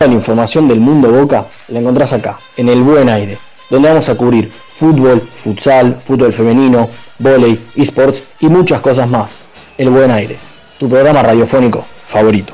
La información del mundo Boca la encontrás acá, en el Buen Aire, donde vamos a cubrir fútbol, futsal, fútbol femenino, volei, esports y muchas cosas más. El Buen Aire, tu programa radiofónico favorito.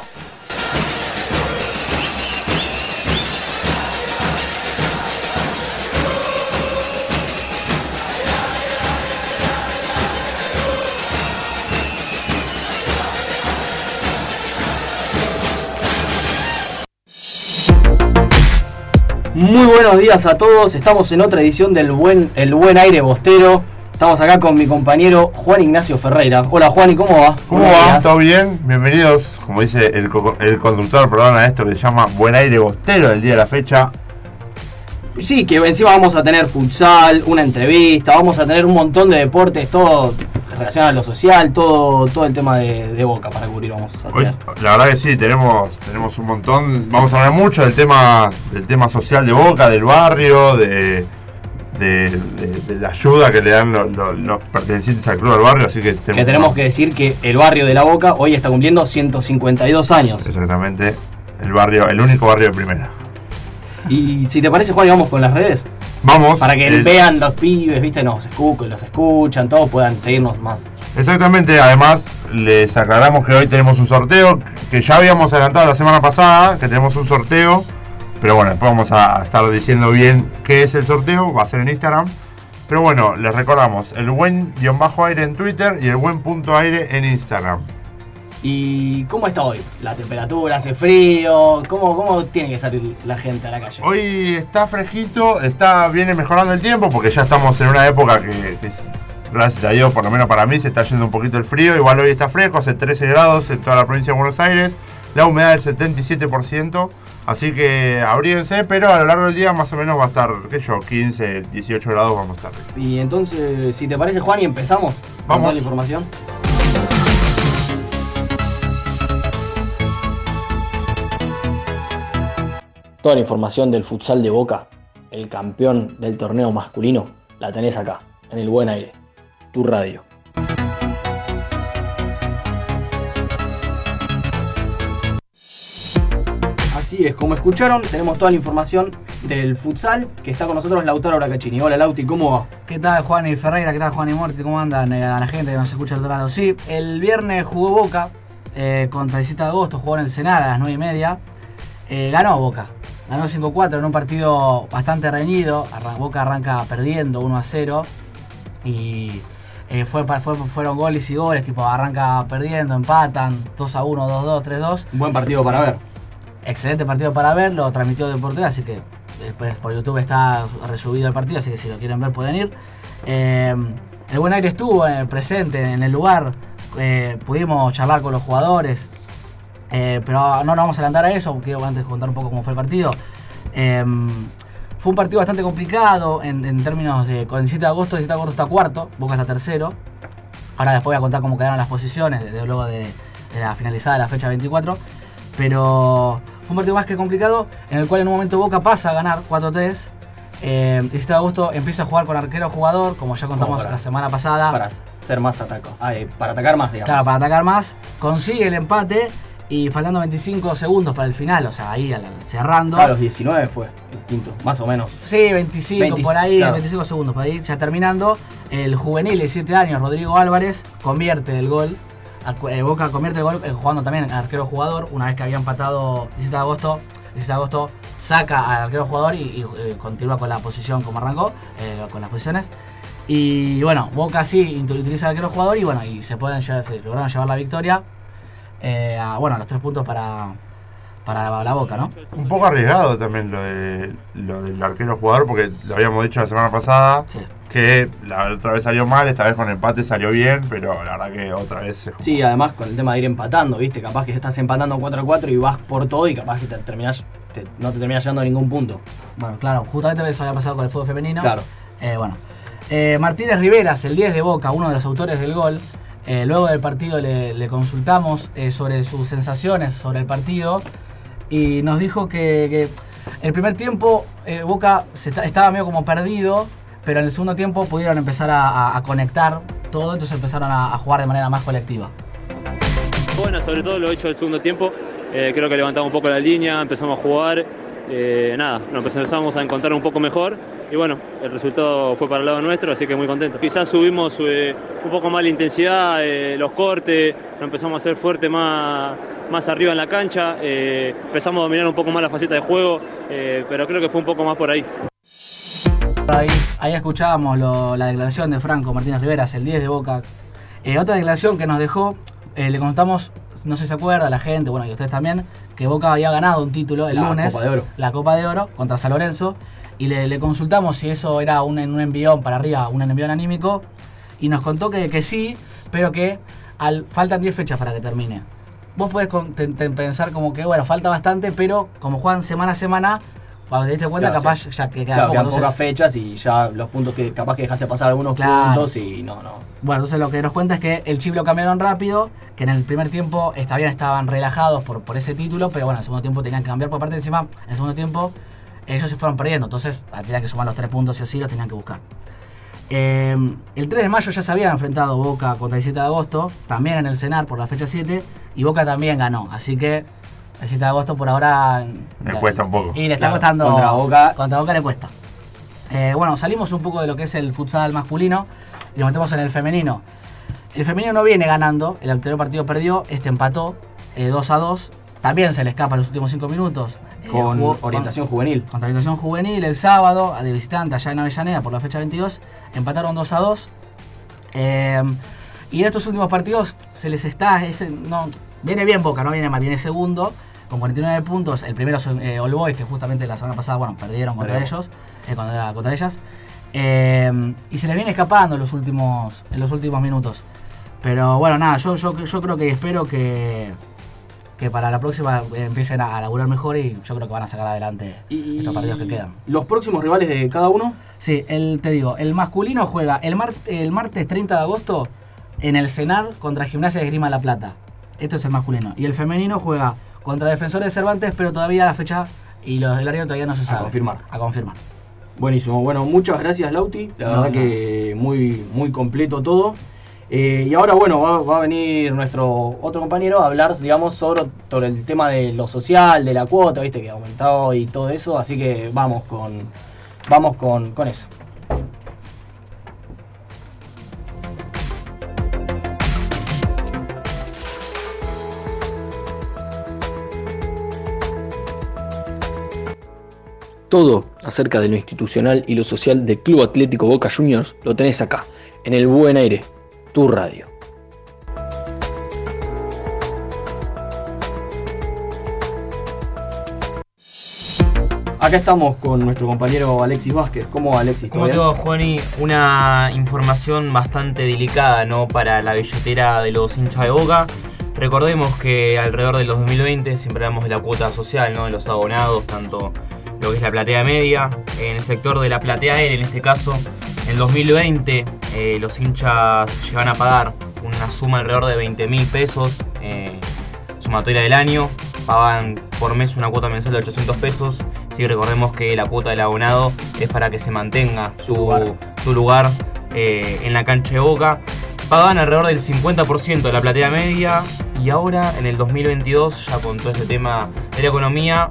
Buenos días a todos, estamos en otra edición del Buen, el buen Aire Bostero. Estamos acá con mi compañero Juan Ignacio Ferreira. Hola Juan, ¿y cómo va? ¿Cómo va? ¿Todo bien? Bienvenidos, como dice el, el conductor programa de esto que se llama Buen Aire Bostero del día de la fecha. Sí, que encima vamos a tener futsal, una entrevista, vamos a tener un montón de deportes, todo relacionado a lo social, todo, todo el tema de, de Boca para cubrir vamos a Hoy, tener. la verdad que sí, tenemos, tenemos un montón. Vamos a hablar mucho del tema, del tema social de Boca, del barrio, de, de, la ayuda que le dan los, los- los pertenecientes al club del barrio. Así que Que tenemos que decir que el barrio de La Boca hoy está cumpliendo 152 años. Exactamente, el barrio, el único barrio de primera. Y si te parece Juan, vamos con las redes. Vamos. Para que el- vean los pibes, viste, nos escuchan, los escuchan, todos puedan seguirnos más. Exactamente, además les aclaramos que hoy tenemos un sorteo que ya habíamos adelantado la semana pasada, que tenemos un sorteo, pero bueno, después vamos a estar diciendo bien qué es el sorteo, va a ser en Instagram. Pero bueno, les recordamos, el buen guion bajo aire en Twitter y el buen punto aire en Instagram. ¿Y cómo está hoy? La temperatura, hace frío, ¿cómo, cómo tiene que salir la gente a la calle? Hoy está fresquito, está viene mejorando el tiempo porque ya estamos en una época que, gracias a Dios, por lo menos para mí, se está yendo un poquito el frío. Igual hoy está fresco, hace 13 grados en toda la provincia de Buenos Aires, la humedad del 77%, así que abríense, pero a lo largo del día más o menos va a estar, qué sé yo, 15, 18 grados vamos a estar. Y entonces, si te parece Juan, y empezamos con Vamos. toda la información. Toda la información del futsal de Boca, el campeón del torneo masculino, la tenés acá, en el Buen Aire, tu radio. Así es, como escucharon, tenemos toda la información del futsal, que está con nosotros Lautaro Bracachini. Hola Lauti, ¿cómo va? ¿Qué tal Juan y Ferreira? ¿Qué tal Juan y Morty? ¿Cómo andan eh, a la gente que nos escucha al otro lado? Sí, el viernes jugó Boca eh, contra el 7 de agosto, jugó en el Senar a las 9 y media. Eh, ganó Boca, ganó 5-4 en un partido bastante reñido. Boca arranca perdiendo 1 0 y eh, fue, fue- fueron goles y goles, tipo arranca perdiendo, empatan 2 1, 2 2, 3 2. Buen partido para ver. Excelente partido para ver, lo transmitió Deportes, así que después por YouTube está resubido el partido, así que si lo quieren ver pueden ir. Eh, el buen aire estuvo eh, presente en el lugar, eh, pudimos charlar con los jugadores, eh, pero no nos vamos a adelantar a eso, quiero antes contar un poco cómo fue el partido. Eh, fue un partido bastante complicado en, en términos de. Con el 7 de agosto, el 7 de agosto está cuarto, Boca está tercero. Ahora después voy a contar cómo quedaron las posiciones, desde luego de, de la finalizada de la fecha 24. Pero fue un partido más que complicado, en el cual en un momento Boca pasa a ganar 4-3. Eh, el 7 de agosto empieza a jugar con arquero jugador, como ya contamos para- la semana pasada. Para ser más ataco. Para atacar más, digamos. Claro, para atacar más. Consigue el empate y faltando 25 segundos para el final, o sea, ahí al- cerrando. Ah, los 19 fue el quinto, más o menos. Sí, 25 25, por ahí, claro. 25 segundos por ahí, ya terminando. El juvenil de 7 años, Rodrigo Álvarez, convierte el gol. Eh, Boca convierte el gol eh, jugando también arquero jugador. Una vez que había empatado el 17 de agosto, el 17 de agosto saca al arquero jugador y, y, eh, continúa con la posición como arrancó, eh, con las posiciones. Y bueno, Boca sí utiliza al arquero jugador y bueno, y se pueden ya, se lograron llevar la victoria. Eh, a, bueno, los tres puntos para, para la, la Boca, ¿no? Un poco arriesgado también lo, de, lo del arquero jugador, porque lo habíamos dicho la semana pasada, Sí. que la otra vez salió mal, esta vez con empate salió bien, pero la verdad que otra vez se Sí, además con el tema de ir empatando, ¿viste? Capaz que estás empatando 4 a 4 y vas por todo y capaz que te terminás, te- no te terminas llegando a ningún punto. Bueno, claro, justamente eso había pasado con el fútbol femenino. Claro. Eh, bueno. Eh, Martínez Riveras, el 10 de Boca, uno de los autores del gol. Eh, luego del partido le, consultamos eh, sobre sus sensaciones sobre el partido y nos dijo que, el primer tiempo eh, Boca estaba medio como perdido, pero en el segundo tiempo pudieron empezar a, conectar todo, entonces empezaron a, a jugar de manera más colectiva. Bueno, sobre todo lo hecho del segundo tiempo. creo que levantamos un poco la línea, empezamos a jugar, eh, nada, nos empezamos a encontrar un poco mejor y bueno, el resultado fue para el lado nuestro, así que muy contento. Quizás subimos eh, un poco más la intensidad, eh, los cortes, nos empezamos a hacer fuerte más, más arriba en la cancha, empezamos a dominar un poco más la faceta de juego, pero creo que fue un poco más por ahí. Ahí, escuchábamos la declaración de Franco Martínez Riveras, el 10 de Boca. Otra declaración que nos dejó, le contamos, no sé si se acuerda la gente, bueno, y ustedes también, que Boca había ganado un título el La lunes, Copa de Oro. la Copa de Oro contra San Lorenzo, y le, le consultamos si eso era un, un envión para arriba, un envión anímico, y nos contó que, que sí, pero que al, faltan 10 fechas para que termine. Vos podés con- te- te pensar como que, bueno, falta bastante, pero como juegan semana a semana, cuando te diste cuenta, Claro, capaz sí. ya que Claro, quedan entonces- pocas fechas y ya los puntos que capaz que dejaste pasar algunos Claro. puntos y no, no. Bueno, entonces lo que nos cuenta es que el chip lo cambiaron rápido, que en el primer tiempo está bien, estaban relajados por, por ese título, pero bueno, en el segundo tiempo tenían que cambiar por parte de encima, en el segundo tiempo ellos se fueron perdiendo, entonces tenían que sumar los tres puntos y o sí los tenían que buscar. Eh, el 3 de mayo ya se había enfrentado Boca contra el 7 de agosto, también en el Cenar por la fecha 7, y Boca también ganó, así que el 7 de agosto por ahora... Le cuesta un poco. Y le está Claro, costando... contra Boca. Contra Boca le cuesta. Eh, bueno, salimos un poco de lo que es el futsal masculino y nos metemos en el femenino. El femenino no viene ganando, el anterior partido perdió, este empató eh, 2 a 2. También se le escapa en los últimos 5 minutos. Eh, Con jugó- orientación juvenil. contra orientación juvenil el sábado, de visitante allá en Avellaneda por la fecha 22. Empataron 2 a 2. Y en estos últimos partidos se les está. ese- no, viene bien Boca, no viene mal, viene segundo. Con 49 puntos. El primero es eh, All Boys, que justamente la semana pasada bueno, perdieron contra ellos. eh, contra, contra ellas. Eh, y se les viene escapando en los últimos, en los últimos minutos. Pero bueno, nada, yo, yo, yo creo que espero que, que para la próxima eh, empiecen a, a laburar mejor y yo creo que van a sacar adelante Y estos partidos que quedan. Los próximos rivales de cada uno. Sí, el, te digo, el masculino juega el, mar- el martes 30 de agosto en el Cenar contra Gimnasia de Grima La Plata. Esto es el masculino. Y el femenino juega contra Defensores de Cervantes, pero todavía la fecha y los del horario todavía no se sabe. confirmar. A confirmar. Buenísimo. Bueno, muchas gracias, Lauti. La No, verdad no. que muy, muy completo todo. Eh, y ahora, bueno, va, va a venir nuestro otro compañero a hablar, digamos, sobre, sobre el tema de lo social, de la cuota, viste, que ha aumentado y todo eso. Así que vamos con, vamos con, con eso. Todo acerca de lo institucional y lo social del Club Atlético Boca Juniors lo tenés acá, en el Buen Aire, tu radio. Acá estamos con nuestro compañero Alexis Vázquez. ¿Cómo va, Alexis? ¿Todo Como digo, Juani, una información bastante delicada ¿no? para la billetera de los hinchas de Boca. Recordemos que alrededor del 2020 siempre hablamos de la cuota social, ¿no? de los abonados, tanto lo que es la platea media, en el sector de la platea L en este caso. En 2020 eh, los hinchas llevan a pagar una suma alrededor de 20 mil pesos, eh, sumatoria del año, pagan por mes una cuota mensual de 800 pesos. Sí, recordemos que la cuota del abonado es para que se mantenga su, lugar. su lugar eh, en la cancha de Boca. Pagan alrededor del 50% de la platea media y ahora en el 2022, ya con todo este tema de la economía,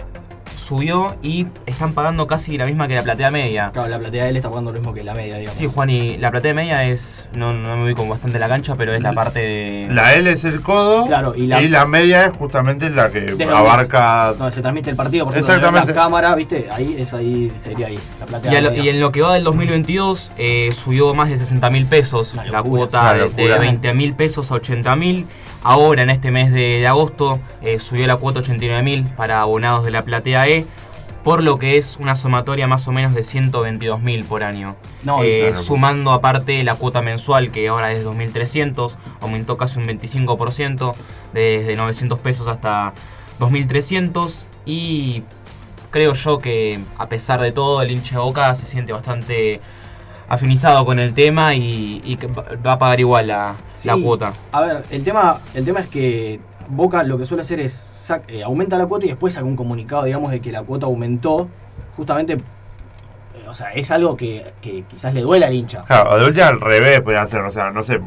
subió y están pagando casi la misma que la platea media. Claro, la platea de él está pagando lo mismo que la media, digamos. Sí, Juan, y la platea media es, no, no me ubico bastante en la cancha, pero es la parte de... La L es el codo Claro, y y la- media es justamente la que Desde abarca. donde se transmite el partido, por ejemplo, Exactamente. la cámara, ¿viste? Ahí, es ahí, sería ahí, la platea Y, a lo- media. y en lo que va del 2022 eh, subió más de 60 mil pesos la locura, cuota de, de 20 mil pesos a 80 mil. Ahora en este mes de, de agosto eh, subió la cuota a 89 mil para abonados de la platea E, por lo que es una sumatoria más o menos de 122 mil por año. No, Eh, sumando aparte la cuota mensual que ahora es 2.300, aumentó casi un 25%, desde 900 pesos hasta 2.300 y creo yo que a pesar de todo el hincha de Boca se siente bastante afinizado con el tema y, y que va a pagar igual la, la cuota. A ver, el tema, el tema es que Boca lo que suele hacer es sac- eh, aumenta la cuota y después saca un comunicado, digamos, de que la cuota aumentó. Justamente, eh, o sea, es algo que, que quizás le duele al hincha. Claro, de última al revés puede hacer, o sea, no sé,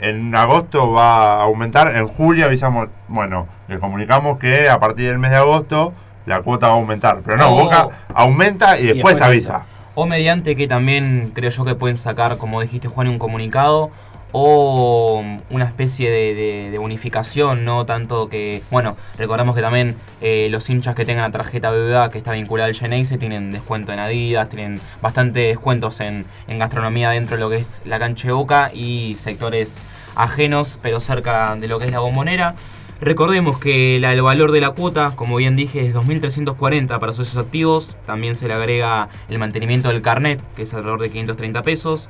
en agosto va a aumentar, en julio avisamos, bueno, le comunicamos que a partir del mes de agosto la cuota va a aumentar, pero no, Oh. Boca aumenta y después, después avisa. O mediante que también creo yo que pueden sacar, como dijiste Juan, un comunicado o una especie de, de- bonificación, no tanto que, bueno, recordamos que también eh, los hinchas que tengan la tarjeta BBVA que está vinculada al Geneise tienen descuento en Adidas, tienen bastante descuentos en, gastronomía dentro de lo que es la cancha Boca y sectores ajenos, pero cerca de lo que es la bombonera. Recordemos que el valor de la cuota, como bien dije, es 2.340 para socios activos. También se le agrega el mantenimiento del carnet, que es alrededor de 530 pesos.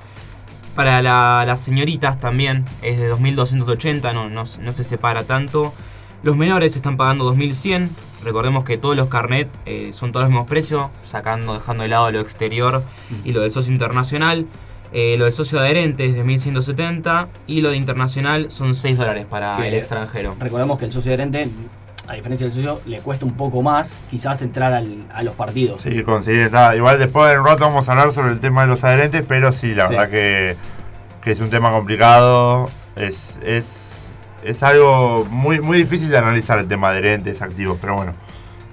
Para la- las señoritas también es de 2.280, no, no, no se separa tanto. Los menores están pagando 2.100. Recordemos que todos los carnet eh, son todos los mismos precios, sacando, dejando de lado lo exterior y lo del socio internacional. Eh, lo del socio adherente es de 1.170 y lo de internacional son 6 dólares para Que- el extranjero. Recordemos que el socio adherente, a diferencia del socio, le cuesta un poco más quizás entrar al- a los partidos. Sí, conseguir entrada. Igual después en un rato vamos a hablar sobre el tema de los adherentes, pero sí, la Sí. verdad que, que es un tema complicado. Es, es, es algo muy, muy difícil de analizar el tema de adherentes activos, pero bueno.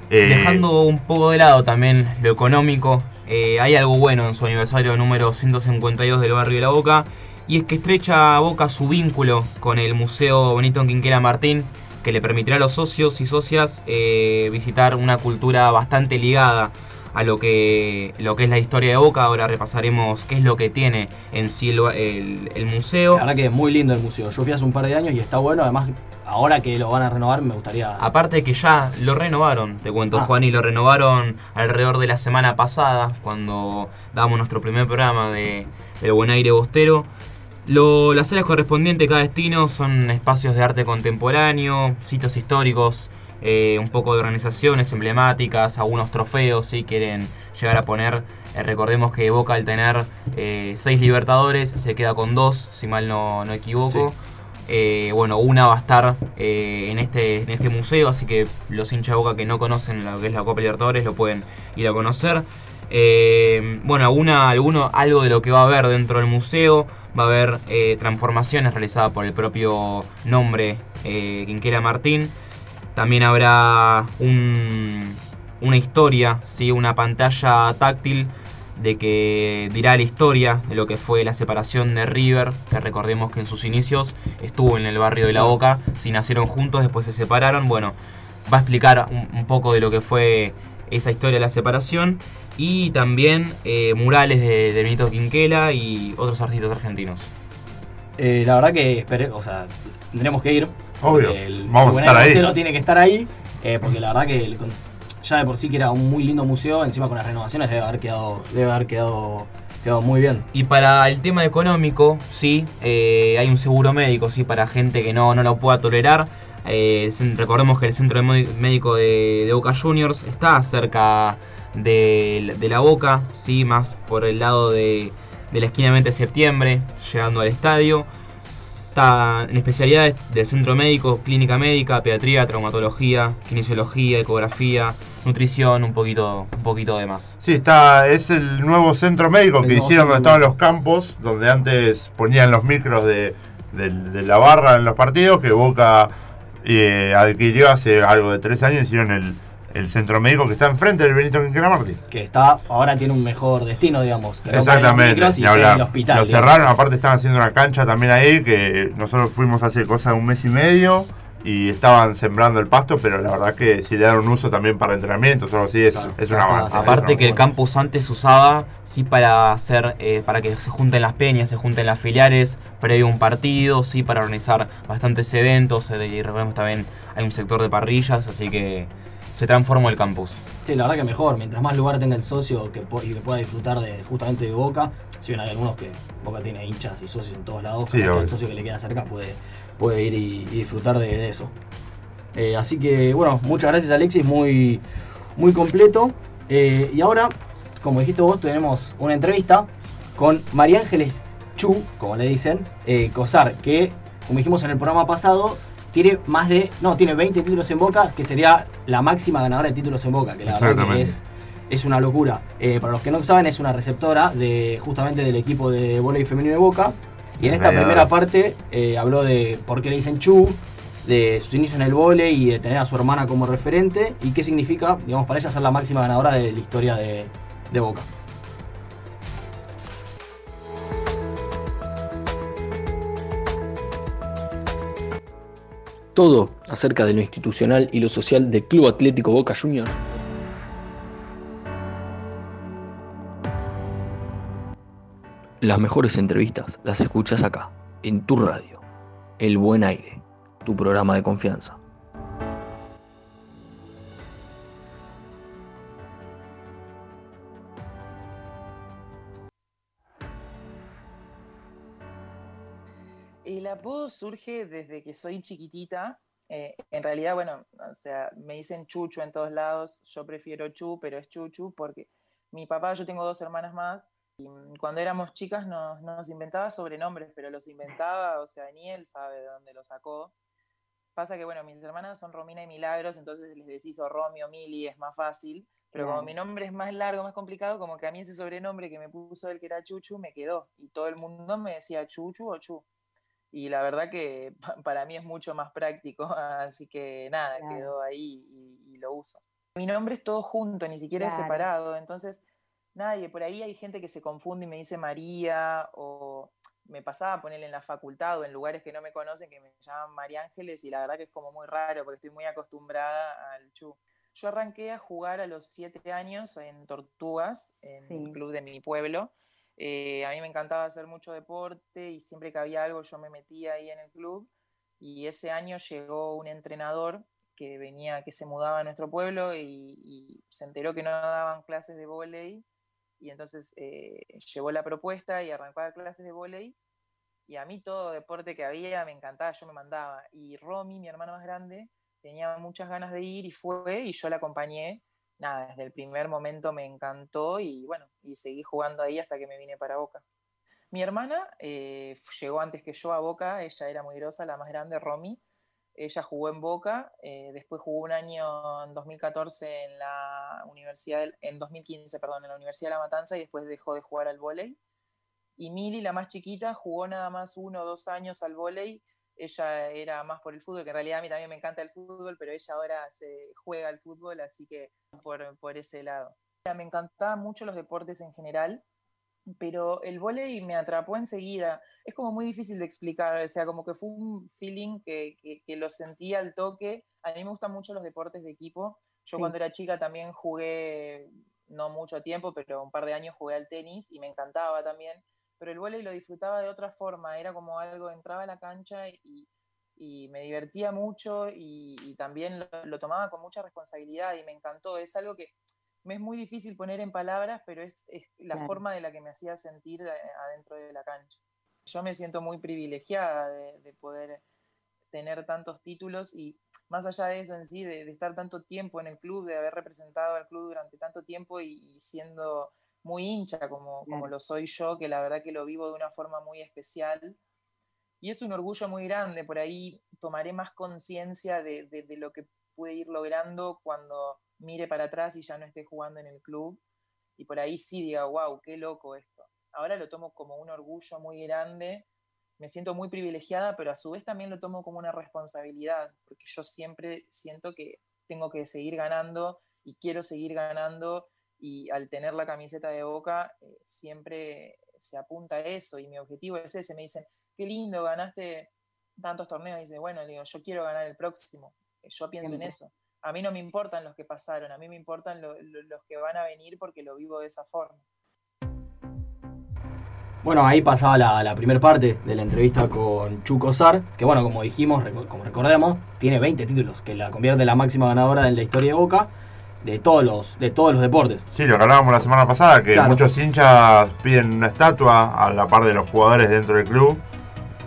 Eh, Dejando un poco de lado también lo económico, eh, hay algo bueno en su aniversario número 152 del barrio de La Boca, y es que estrecha Boca su vínculo con el Museo Benito Quinquela Martín, que le permitirá a los socios y socias eh, visitar una cultura bastante ligada a lo que, lo que es la historia de Boca. Ahora repasaremos qué es lo que tiene en sí el, el- el museo. La verdad que es muy lindo el museo. Yo fui hace un par de años y está bueno. Además, ahora que lo van a renovar, me gustaría. Aparte de que ya lo renovaron, te cuento Ah. Juan, y lo renovaron alrededor de la semana pasada, cuando dábamos nuestro primer programa de, del Buen Aire Bostero. Lo- las áreas correspondientes a cada destino son espacios de arte contemporáneo, sitios históricos, eh, un poco de organizaciones emblemáticas, algunos trofeos si quieren llegar a poner. Eh, recordemos que Boca al tener eh, seis Libertadores se queda con dos, si mal no, no equivoco. Eh, bueno, una va a estar en, este, en este museo, así que los hinchas de Boca que no conocen lo que es la Copa Libertadores lo pueden ir a conocer. Bueno, alguna, alguno, algo de lo que va a haber dentro del museo, va a haber eh, transformaciones realizadas por el propio nombre eh, Quinquela Martín. También habrá un- una historia, ¿sí? una pantalla táctil de que dirá la historia de lo que fue la separación de River, que recordemos que en sus inicios estuvo en el barrio de La Boca, si nacieron juntos, después se separaron, bueno, va a explicar un, un poco de lo que fue esa historia de la separación y también eh, murales de, de Benito Quinquela y otros artistas argentinos. Eh, la verdad que esperé, o sea, tendremos que ir. Obvio, El, vamos a estar ahí. Tiene que estar ahí. eh, porque la verdad que el ya de por sí que era un muy lindo museo, encima con las renovaciones debe haber quedado, debe haber quedado, quedado muy bien. Y para el tema económico, sí, eh, hay un seguro médico, sí, para gente que no, no lo pueda tolerar. Eh, recordemos que el centro médico de, de Boca Juniors está cerca de, de la Boca, sí, más por el lado de, de la esquina 20 de septiembre, llegando al estadio. Está en especialidades del centro médico, clínica médica, pediatría, traumatología, kinesiología, ecografía, nutrición, un poquito, un poquito de más. Sí, está, es el nuevo centro médico El que hicieron donde estaban los campos, donde antes ponían los micros de, de- de la barra en los partidos, que Boca eh, adquirió hace algo de tres años, hicieron el, el centro médico que está enfrente del Benito Martí. Que está, ahora tiene un mejor destino, digamos. Que Exactamente, y el hospital. Lo digamos. cerraron, aparte están haciendo una cancha también ahí, que nosotros fuimos hace cosa de un mes y medio y estaban sembrando el pasto, pero la verdad que si le dan un uso también para entrenamientos o algo así, es, Claro, es un avance. Aparte que el campus antes se usaba sí para hacer eh, para que se junten las peñas, se junten las filiales previo a un partido, sí para organizar bastantes eventos eh, y recordemos también hay un sector de parrillas, así que se transformó el campus. Sí, la verdad que mejor. Mientras más lugar tenga el socio que, y que pueda disfrutar de justamente de Boca. Si bien hay algunos que Boca tiene hinchas y socios en todos lados, Sí, que el socio que le queda cerca puede, puede ir y, y disfrutar de, de eso. Eh, así que, bueno, muchas gracias Alexis, muy, muy completo. Eh, y ahora, como dijiste vos, tenemos una entrevista con María Ángeles Chu, como le dicen, eh, Cosar, que, como dijimos en el programa pasado, tiene más de, no, tiene 20 títulos en Boca, que sería la máxima ganadora de títulos en Boca, que la verdad que es es una locura. Eh, para los que no saben, es una receptora de justamente del equipo de voleibol femenino de Boca. Y en esta primera parte eh, habló de por qué le dicen Chu, de sus inicios en el vóley y de tener a su hermana como referente y qué significa, digamos, para ella ser la máxima ganadora de la historia de, de Boca. Todo acerca de lo institucional y lo social del Club Atlético Boca Juniors. Las mejores entrevistas las escuchas acá, en tu radio. El Buen Aire, tu programa de confianza. Apodo surge desde que soy chiquitita. Eh, en realidad, bueno, o sea, me dicen Chucho en todos lados. Yo prefiero Chu, pero es Chuchu porque mi papá, yo tengo dos hermanas más. Y cuando éramos chicas nos, nos inventaba sobrenombres, pero los inventaba, o sea, ni él sabe de dónde los sacó. Pasa que, bueno, mis hermanas son Romina y Milagros, entonces les decís o Romy o Mili, es más fácil. Pero como mi nombre es más largo, más complicado, como que a mí ese sobrenombre que me puso él, que era Chuchu, me quedó. Y todo el mundo me decía Chuchu o Chu. Y la verdad que pa- para mí es mucho más práctico, así que nada, Claro. quedó ahí y, y lo uso. Mi nombre es todo junto, ni siquiera es separado, entonces nadie, por ahí hay gente que se confunde y me dice María, o me pasaba a ponerle en la facultad o en lugares que no me conocen que me llaman María Ángeles y la verdad que es como muy raro porque estoy muy acostumbrada al chu. Yo arranqué a jugar a los siete años en Tortugas, en Sí. el club de mi pueblo. Eh, a mí me encantaba hacer mucho deporte y siempre que había algo yo me metía ahí en el club. Y ese año llegó un entrenador que venía, que se mudaba a nuestro pueblo y, se enteró que no daban clases de vóley y entonces eh, llevó la propuesta y arrancó a clases de vóley y a mí todo deporte que había me encantaba, yo me mandaba. Y Romy, mi hermana más grande, tenía muchas ganas de ir y fue y yo la acompañé. Nada, desde el primer momento me encantó y bueno, y seguí jugando ahí hasta que me vine para Boca. Mi hermana eh, llegó antes que yo a Boca, ella era muy grosa, la más grande, Romy. Ella jugó en Boca, eh, después jugó un año en 2014 en la Universidad, del- en 2015, perdón, en la Universidad de La Matanza y después dejó de jugar al vóley. Y Mili, la más chiquita, jugó nada más uno o dos años al vóley. Ella era más por el fútbol, que en realidad a mí también me encanta el fútbol, pero ella ahora se juega al fútbol, así que por, por ese lado. Me encantaban mucho los deportes en general, pero el vóley me atrapó enseguida. Es como muy difícil de explicar, o sea, como que fue un feeling que, que, que lo sentí al toque. A mí me gustan mucho los deportes de equipo. Yo Sí. cuando era chica también jugué, no mucho tiempo, pero un par de años jugué al tenis y me encantaba también. Pero el vóley lo disfrutaba de otra forma, era como algo, entraba a la cancha y, y me divertía mucho y, y también lo, lo tomaba con mucha responsabilidad y me encantó. Es algo que me es muy difícil poner en palabras, pero es, es la Claro. forma de la que me hacía sentir de- adentro de la cancha. Yo me siento muy privilegiada de, de poder tener tantos títulos y más allá de eso en sí, de, de estar tanto tiempo en el club, de haber representado al club durante tanto tiempo y, y siendo muy hincha como, como lo soy yo, que la verdad que lo vivo de una forma muy especial. Y es un orgullo muy grande, por ahí tomaré más conciencia de, de- de lo que pude ir logrando cuando mire para atrás y ya no esté jugando en el club. Y por ahí sí diga, wow, qué loco esto. Ahora lo tomo como un orgullo muy grande, me siento muy privilegiada, pero a su vez también lo tomo como una responsabilidad, porque yo siempre siento que tengo que seguir ganando y quiero seguir ganando y al tener la camiseta de Boca eh, siempre se apunta a eso y mi objetivo es ese. Me dicen, qué lindo, ganaste tantos torneos. dice, bueno, digo, yo quiero ganar el próximo. Eh, Yo pienso Siempre. en eso. A mí no me importan los que pasaron, a mí me importan lo- lo- los que van a venir porque lo vivo de esa forma. Bueno, ahí pasaba la, la primera parte de la entrevista con Chuco Sar, que bueno, como dijimos, como recordemos, tiene 20 títulos, que la convierte en la máxima ganadora en la historia de Boca de todos los, de todos los deportes. Sí, lo que hablábamos la semana pasada, que Claro. muchos hinchas piden una estatua a la par de los jugadores dentro del club.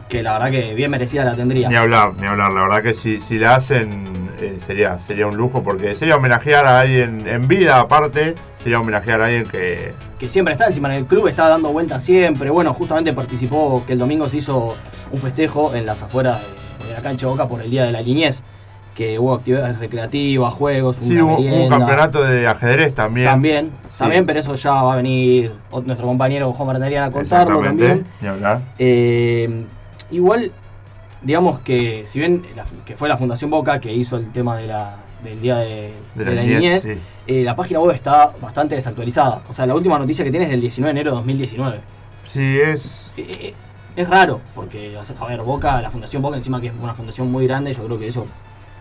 Que la verdad que bien merecida la tendría. Ni hablar, ni hablar. La verdad que si, si la hacen eh, sería, sería un lujo porque sería homenajear a alguien en vida aparte, sería homenajear a alguien que... que siempre está encima en el club, está dando vueltas siempre. Bueno, justamente participó que el domingo se hizo un festejo en las afueras de, de la cancha Boca por el Día de la Niñez. Que hubo actividades recreativas, juegos, Sí, una hubo un campeonato de ajedrez también. También, Sí. también, pero eso ya va a venir nuestro compañero Juan Martarian a contarlo también. hablar. Eh, igual, digamos que si bien la que fue la Fundación Boca que hizo el tema de la, del Día de, De de la la niñez, sí. eh, la página web está bastante desactualizada. O sea, la última noticia que tiene es del 19 de enero de 2019. Sí, es. Eh, es raro, porque, a ver, Boca, la Fundación Boca, encima que es una fundación muy grande, yo creo que eso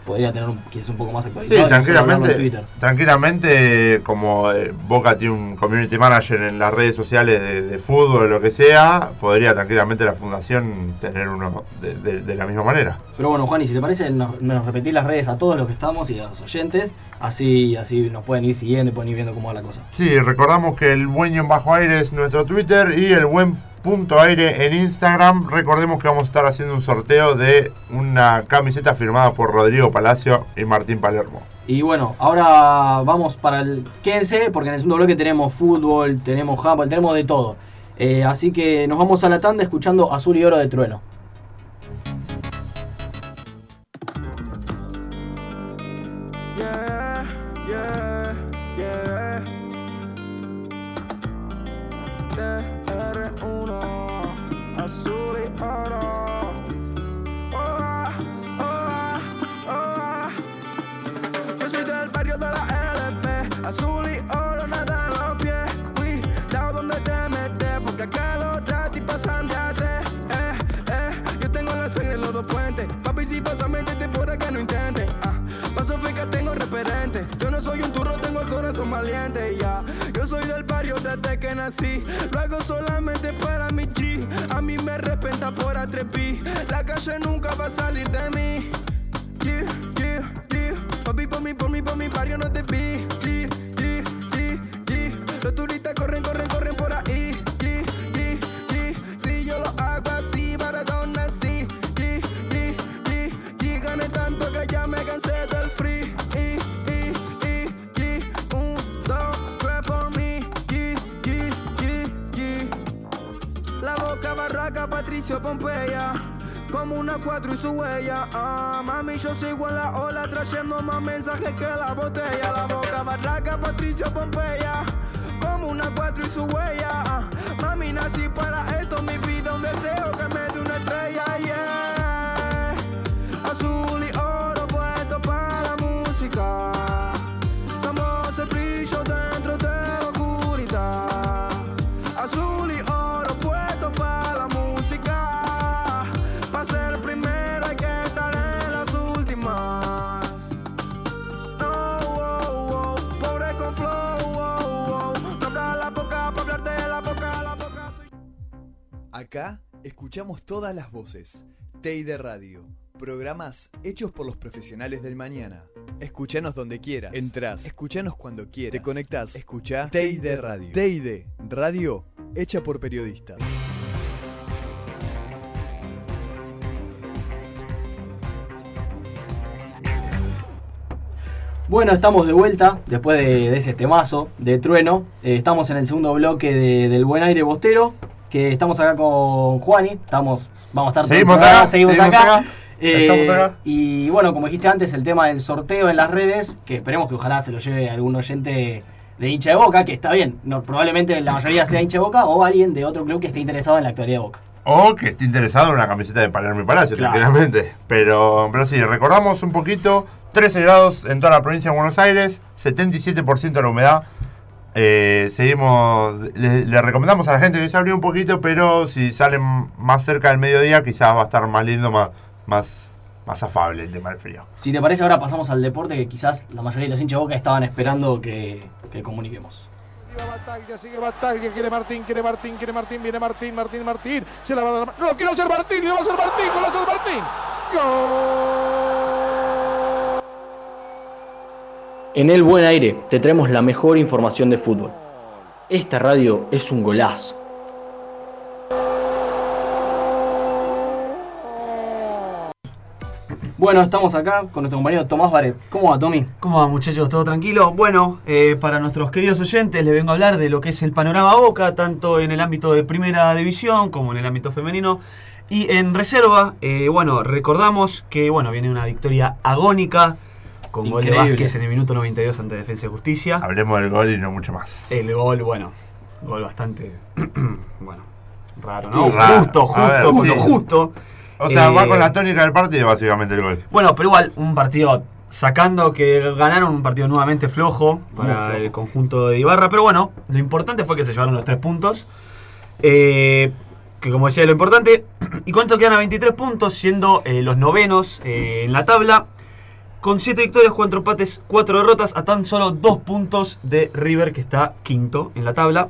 podría tener un, quizás un poco más Sí, actualizado. en tranquilamente, tranquilamente, como eh, Boca tiene un community manager en las redes sociales de, de fútbol o lo que sea, podría tranquilamente la fundación tener uno de, de- de la misma manera. Pero bueno, Juan, y si te parece, nos, nos repetís las redes a todos los que estamos y a los oyentes, así, así nos pueden ir siguiendo y pueden ir viendo cómo va la cosa. Sí, recordamos que el buen en bajo aire es nuestro Twitter y el buen punto aire en Instagram. Recordemos que vamos a estar haciendo un sorteo de una camiseta firmada por Rodrigo Palacio y Martín Palermo. Y bueno, ahora vamos para el. Quédense, porque en el segundo bloque tenemos fútbol, tenemos handball, tenemos de todo. Eh, así que nos vamos a la tanda escuchando Azul y Oro de Trueno. Azul y oro nada en los pies. Cuidado donde te metes, porque acá los ratis pasan de a tres. Eh, eh, yo tengo la sangre en los dos puentes. Papi, si pasa, métete por acá, no intentes. Ah, paso feca, tengo referente. Yo no soy un turro, tengo el corazón valiente. Ya, yo soy del barrio desde que nací. Lo hago solamente para mi G. A mí me respeta por atreví. La calle nunca va a salir de mí. Yeah, yeah, yeah. Papi, por mí, por mí, por mi barrio no te vi. Patricio Pompeya. Como una cuatro y su huella. Ah, mami, yo sigo en la ola trayendo más mensajes que la botella. La boca barraca, Patricio Pompeya. Como una cuatro y su huella. Ah, mami, nací Acá escuchamos todas las voces. TEIDE Radio. Programas hechos por los profesionales del mañana. Escuchanos donde quieras. Entrás. Escuchanos cuando quieras. Te conectás. Escucha TEIDE Radio. TEIDE Radio hecha por periodistas. Bueno, estamos de vuelta después de, de ese temazo de trueno. Eh, estamos en el segundo bloque de- del Buen Aire Bostero. Que estamos acá con Juani. Estamos, vamos a estar Seguimos acá, seguimos seguimos acá. acá. Eh, Estamos acá. Y bueno, como dijiste antes, el tema del sorteo en las redes, que esperemos que ojalá se lo lleve algún oyente de hincha de boca, que está bien, no, probablemente la mayoría sea hincha de boca, o alguien de otro club que esté interesado en la actualidad de boca. O que esté interesado en una camiseta de Palermo y Palacio, Claro. tranquilamente. Pero, pero sí, recordamos un poquito, 13 grados en toda la provincia de Buenos Aires, 77% de la humedad. Eh, seguimos, le, le recomendamos a la gente que se abrió un poquito, pero si salen más cerca del mediodía, quizás va a estar más lindo, más, más, más afable el tema del frío. Si te parece, ahora pasamos al deporte que quizás la mayoría de los hinchas de boca estaban esperando que, que comuniquemos. Bataglia, sigue Bataglia, quiere Martín, quiere Martín, quiere Martín, viene Martín, Martín, Martín, se la va a dar. No, quiero hacer Martín, lo va a hacer Martín, lo va a hacer Martín. ¡Gol! En el buen aire te traemos la mejor información de fútbol. Esta radio es un golazo. Bueno, estamos acá con nuestro compañero Tomás Baret. ¿Cómo va, Tommy? ¿Cómo va muchachos? ¿Todo tranquilo? Bueno, eh, para nuestros queridos oyentes les vengo a hablar de lo que es el panorama Boca, tanto en el ámbito de primera división como en el ámbito femenino. Y en reserva, eh, bueno, recordamos que bueno, viene una victoria agónica con gol de. Vázquez en el minuto 92 ante Defensa y Justicia. Hablemos del gol y no mucho más. El gol, bueno, gol bastante, bueno, raro, Sí, ¿no? raro. Justo, A ver, justo, sí. lo justo. O sea, va Eh, con la tónica del partido, básicamente, el gol. Bueno, pero igual, un partido sacando que ganaron un partido nuevamente flojo para flojo. el conjunto de Ibarra. Pero bueno, lo importante fue que se llevaron los tres puntos. Eh, que como decía, lo importante. Y con esto quedan a 23 puntos, siendo eh, los novenos eh, en la tabla. Con 7 victorias, 4 empates, 4 derrotas, a tan solo 2 puntos de River, que está quinto en la tabla.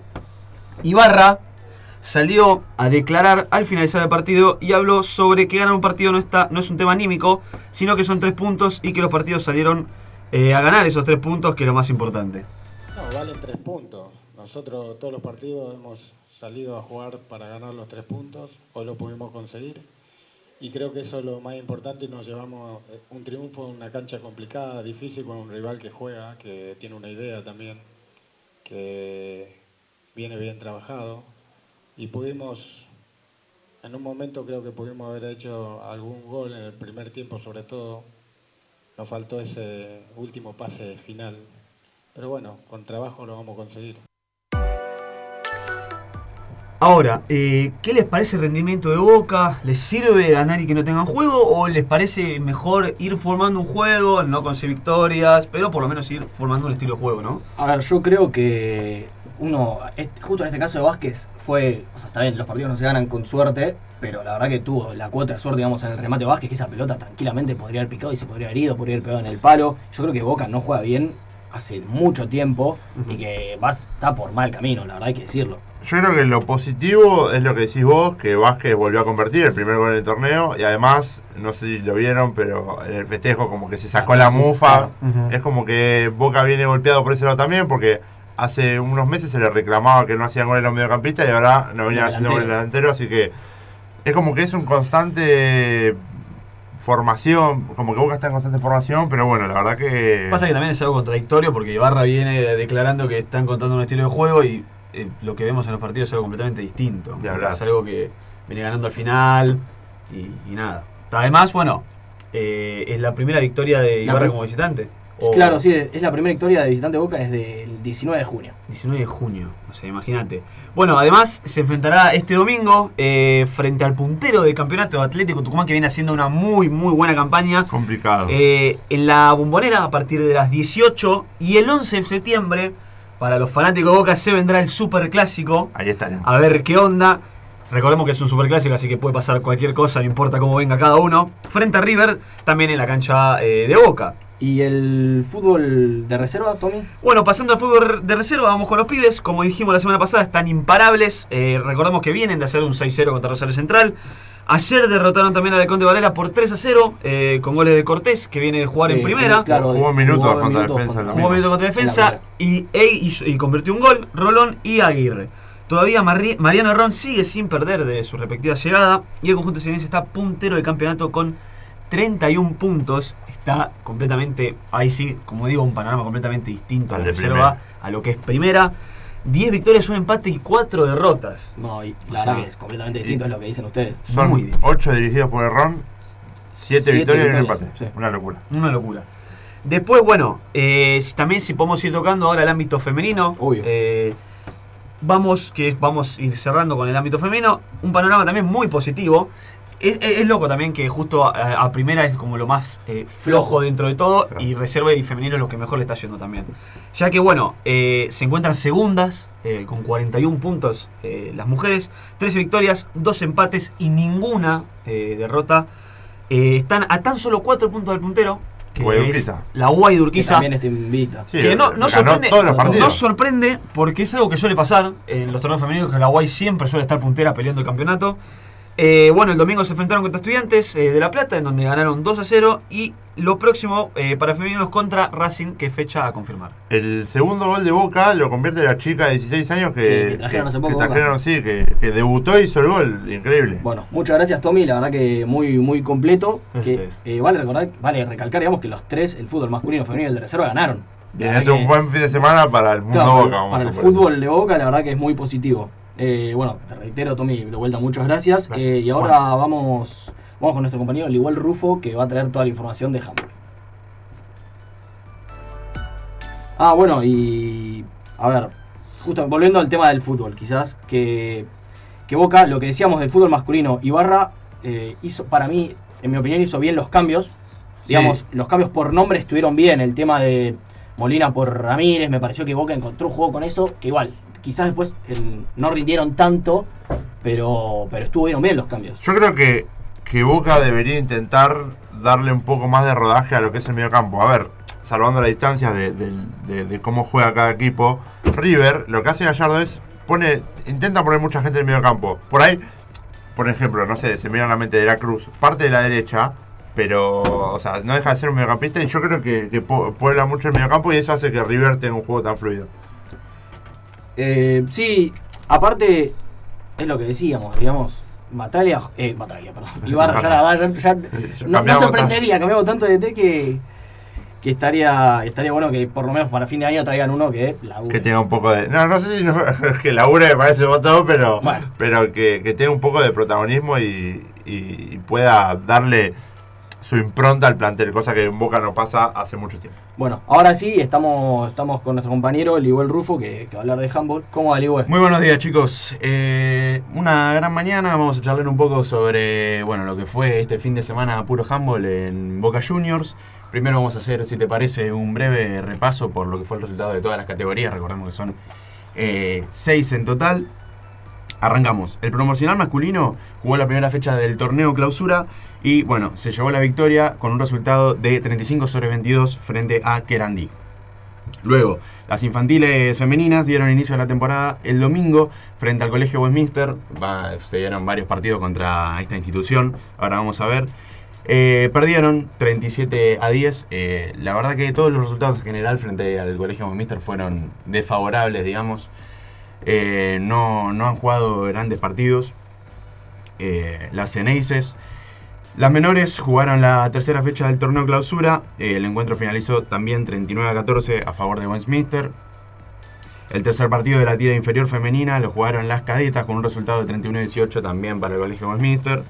Ibarra salió a declarar al finalizar el partido y habló sobre que ganar un partido no, está, no es un tema anímico, sino que son 3 puntos y que los partidos salieron eh, a ganar esos 3 puntos, que es lo más importante. No, valen tres puntos. Nosotros todos los partidos hemos salido a jugar para ganar los tres puntos. Hoy lo pudimos conseguir. Y creo que eso es lo más importante y nos llevamos eh, un triunfo en una cancha complicada, difícil, con un rival que juega, que tiene una idea también, que viene bien trabajado. Y pudimos, en un momento creo que pudimos haber hecho algún gol en el primer tiempo sobre todo. Nos faltó ese último pase final. Pero bueno, con trabajo lo vamos a conseguir. Ahora, eh, ¿qué les parece el rendimiento de Boca? ¿Les sirve ganar y que no tengan juego? ¿O les parece mejor ir formando un juego, no conseguir victorias, pero por lo menos ir formando un estilo de juego, ¿no? A ver, yo creo que uno, justo en este caso de Vázquez, fue, o sea, está bien, los partidos no se ganan con suerte, pero la verdad que tuvo la cuota de suerte, digamos, en el remate de Vázquez, que esa pelota tranquilamente podría haber picado y se podría haber ido, podría haber pegado en el palo. Yo creo que Boca no juega bien hace mucho tiempo y que va, está por mal camino, la verdad hay que decirlo. Yo creo que lo positivo es lo que decís vos, que Vázquez volvió a convertir el primer gol en el torneo y además, no sé si lo vieron, pero el festejo como que se sacó la mufa. Es como que Boca viene golpeado por ese lado también porque hace unos meses se le reclamaba que no hacían goles los mediocampistas y ahora no venían haciendo goles delanteros, así que es como que es un constante formación, como que Boca está en constante formación, pero bueno, la verdad que... Pasa que también es algo contradictorio porque Ibarra viene declarando que están contando un estilo de juego y eh, lo que vemos en los partidos es algo completamente distinto. Es algo que viene ganando al final y, y nada. Además, bueno, eh, es la primera victoria de Ibarra como visitante. O Claro, sí, es la primera victoria de visitante de Boca desde el 19 de junio. 19 de junio, o sea, imagínate. Bueno, además se enfrentará este domingo eh, frente al puntero del campeonato Atlético Tucumán que viene haciendo una muy, muy buena campaña. Complicado. Eh, en la bombonera a partir de las 18 y el 11 de septiembre, para los fanáticos de Boca, se vendrá el Super Clásico. Ahí estaremos. A ver qué onda. Recordemos que es un Super Clásico, así que puede pasar cualquier cosa, no importa cómo venga cada uno. Frente a River, también en la cancha eh, de Boca. ¿Y el fútbol de reserva, Tommy? Bueno, pasando al fútbol de reserva, vamos con los pibes. Como dijimos la semana pasada, están imparables. Eh, recordamos que vienen de hacer un 6-0 contra Rosario Central. Ayer derrotaron también a Leconte Varela por 3 a 0, eh, con goles de Cortés, que viene de jugar en primera. claro, Jugó minutos jugó contra minutos defensa. contra- lo Jugó mismo. minuto contra defensa y, y convirtió un gol, Rolón y Aguirre. Todavía Marri- Mariano Ron sigue sin perder de su respectiva llegada y el conjunto serenense está puntero del campeonato con 31 puntos. Está completamente, ahí sí, como digo, un panorama completamente distinto a Al la de reserva, a lo que es primera. 10 victorias, un empate y 4 derrotas. No, y O la sea, verdad que es completamente distinto a lo que dicen ustedes. Son Muy distinto. 8 dirigidos por el Ron, 7 Siete victorias y un empate. sí. Una locura. Una locura. Después, bueno, eh, si- también si podemos ir tocando ahora el ámbito femenino. Obvio. eh, vamos, que vamos a ir cerrando con el ámbito femenino. Un panorama también muy positivo. Es, es- es loco también que justo a, a primera es como lo más eh, flojo dentro de todo y reserva y femenino es lo que mejor le está yendo también. Ya que bueno, eh, se encuentran segundas eh, con 41 puntos eh, las mujeres, 13 victorias, 2 empates y ninguna eh, derrota. Eh, están a tan solo 4 puntos del puntero, que es la Guay de Que también está invita. Sí, Que no, sorprende, no sorprende porque es algo que suele pasar en los torneos femeninos que la Guay siempre suele estar puntera peleando el campeonato. Eh, bueno, el domingo se enfrentaron contra estudiantes eh, de La Plata, en donde ganaron 2 a 0. Y lo próximo eh, para femeninos contra Racing, que fecha a confirmar. El segundo gol de Boca lo convierte la chica de 16 años que, trajeron hace poco que trajeron, Boca. sí, que, que debutó y hizo el gol. Increíble. Bueno, muchas gracias Tommy, la verdad que muy muy completo. Eh, vale recordar, vale recalcar, digamos, que los tres, el fútbol masculino, femenino y el de reserva ganaron. Y es un buen fin de semana para el mundo claro, Boca. Vamos para a el fútbol de Boca, la verdad que es muy positivo. Eh, bueno, te reitero, Tommy, de vuelta, muchas gracias. Gracias. Eh, y ahora vamos, vamos con nuestro compañero Liguel Rufo, que va a traer toda la información de handball. Ah, bueno, y. A ver, justo volviendo al tema del fútbol, quizás, que, que Boca, lo que decíamos del fútbol masculino, Ibarra eh, hizo, para mí, en mi opinión, hizo bien los cambios. Digamos, los cambios por nombre estuvieron bien. El tema de Molina por Ramírez, me pareció que Boca encontró un juego con eso, que igual, quizás después no rindieron tanto, pero, pero estuvieron bien los cambios. Yo creo que, que Boca debería intentar darle un poco más de rodaje a lo que es el mediocampo. A ver, salvando la distancia de, cómo juega cada equipo, River lo que hace Gallardo es pone, intenta poner mucha gente en el mediocampo. Por ahí, por ejemplo, no sé, se me viene a la mente de la Cruz, parte de la derecha, pero, o sea, no deja de ser un mediocampista y yo creo que, que pu- puebla mucho el mediocampo y eso hace que River tenga un juego tan fluido. Eh, sí, aparte, es lo que decíamos, digamos, Matalia, eh, Matalia, perdón, Ibarra, ya, la verdad, ya- ya- no, no sorprendería, cambiamos tanto de té que, que estaría, estaría bueno que por lo menos para fin de año traigan uno que la Que tenga un poco de. No, no sé si no- que labure me parece botón, pero, Bueno. pero que, que tenga un poco de protagonismo y- y pueda darle su impronta al plantel, cosa que en Boca no pasa hace mucho tiempo. Bueno, ahora sí, estamos, estamos con nuestro compañero Liguel Rufo, que, que va a hablar de handball. ¿Cómo va, Liguel? Muy buenos días chicos. Eh, una gran mañana, vamos a charlar un poco sobre bueno, lo que fue este fin de semana puro handball en Boca Juniors. Primero vamos a hacer, si te parece, un breve repaso por lo que fue el resultado de todas las categorías. Recordemos que son eh, seis en total. Arrancamos. El promocional masculino jugó la primera fecha del torneo clausura y bueno, se llevó la victoria con un resultado de 35 sobre 22 frente a Kerandí. Luego, las infantiles femeninas dieron inicio a la temporada el domingo frente al Colegio Westminster. Se dieron varios partidos contra esta institución. Ahora vamos a ver. Eh, perdieron 37 a 10. Eh, la verdad que todos los resultados en general frente al Colegio Westminster fueron desfavorables, digamos. Eh, no, no han jugado grandes partidos. Las Ceneices las menores jugaron la tercera fecha del torneo clausura. Eh, el encuentro finalizó también 39 a 14 a favor de Westminster. El tercer partido de la tira inferior femenina lo jugaron las cadetas con un resultado de 31 a 18 también para el Colegio Westminster.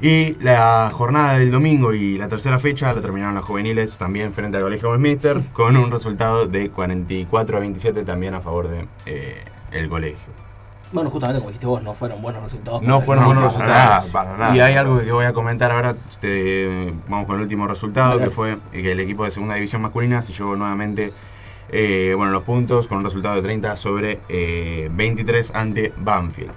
Y la jornada del domingo y la tercera fecha la terminaron las juveniles también frente al Colegio Westminster con un resultado de 44 a 27 también a favor de eh, colegio. Bueno, justamente como dijiste vos, no fueron buenos resultados. No fueron buenos resultados. nada, para nada. Y hay algo que voy a comentar ahora. vamos con el último resultado, que fue que el equipo de segunda división masculina se llevó nuevamente eh, bueno, los puntos con un resultado de 30 sobre eh, 23 ante Banfield.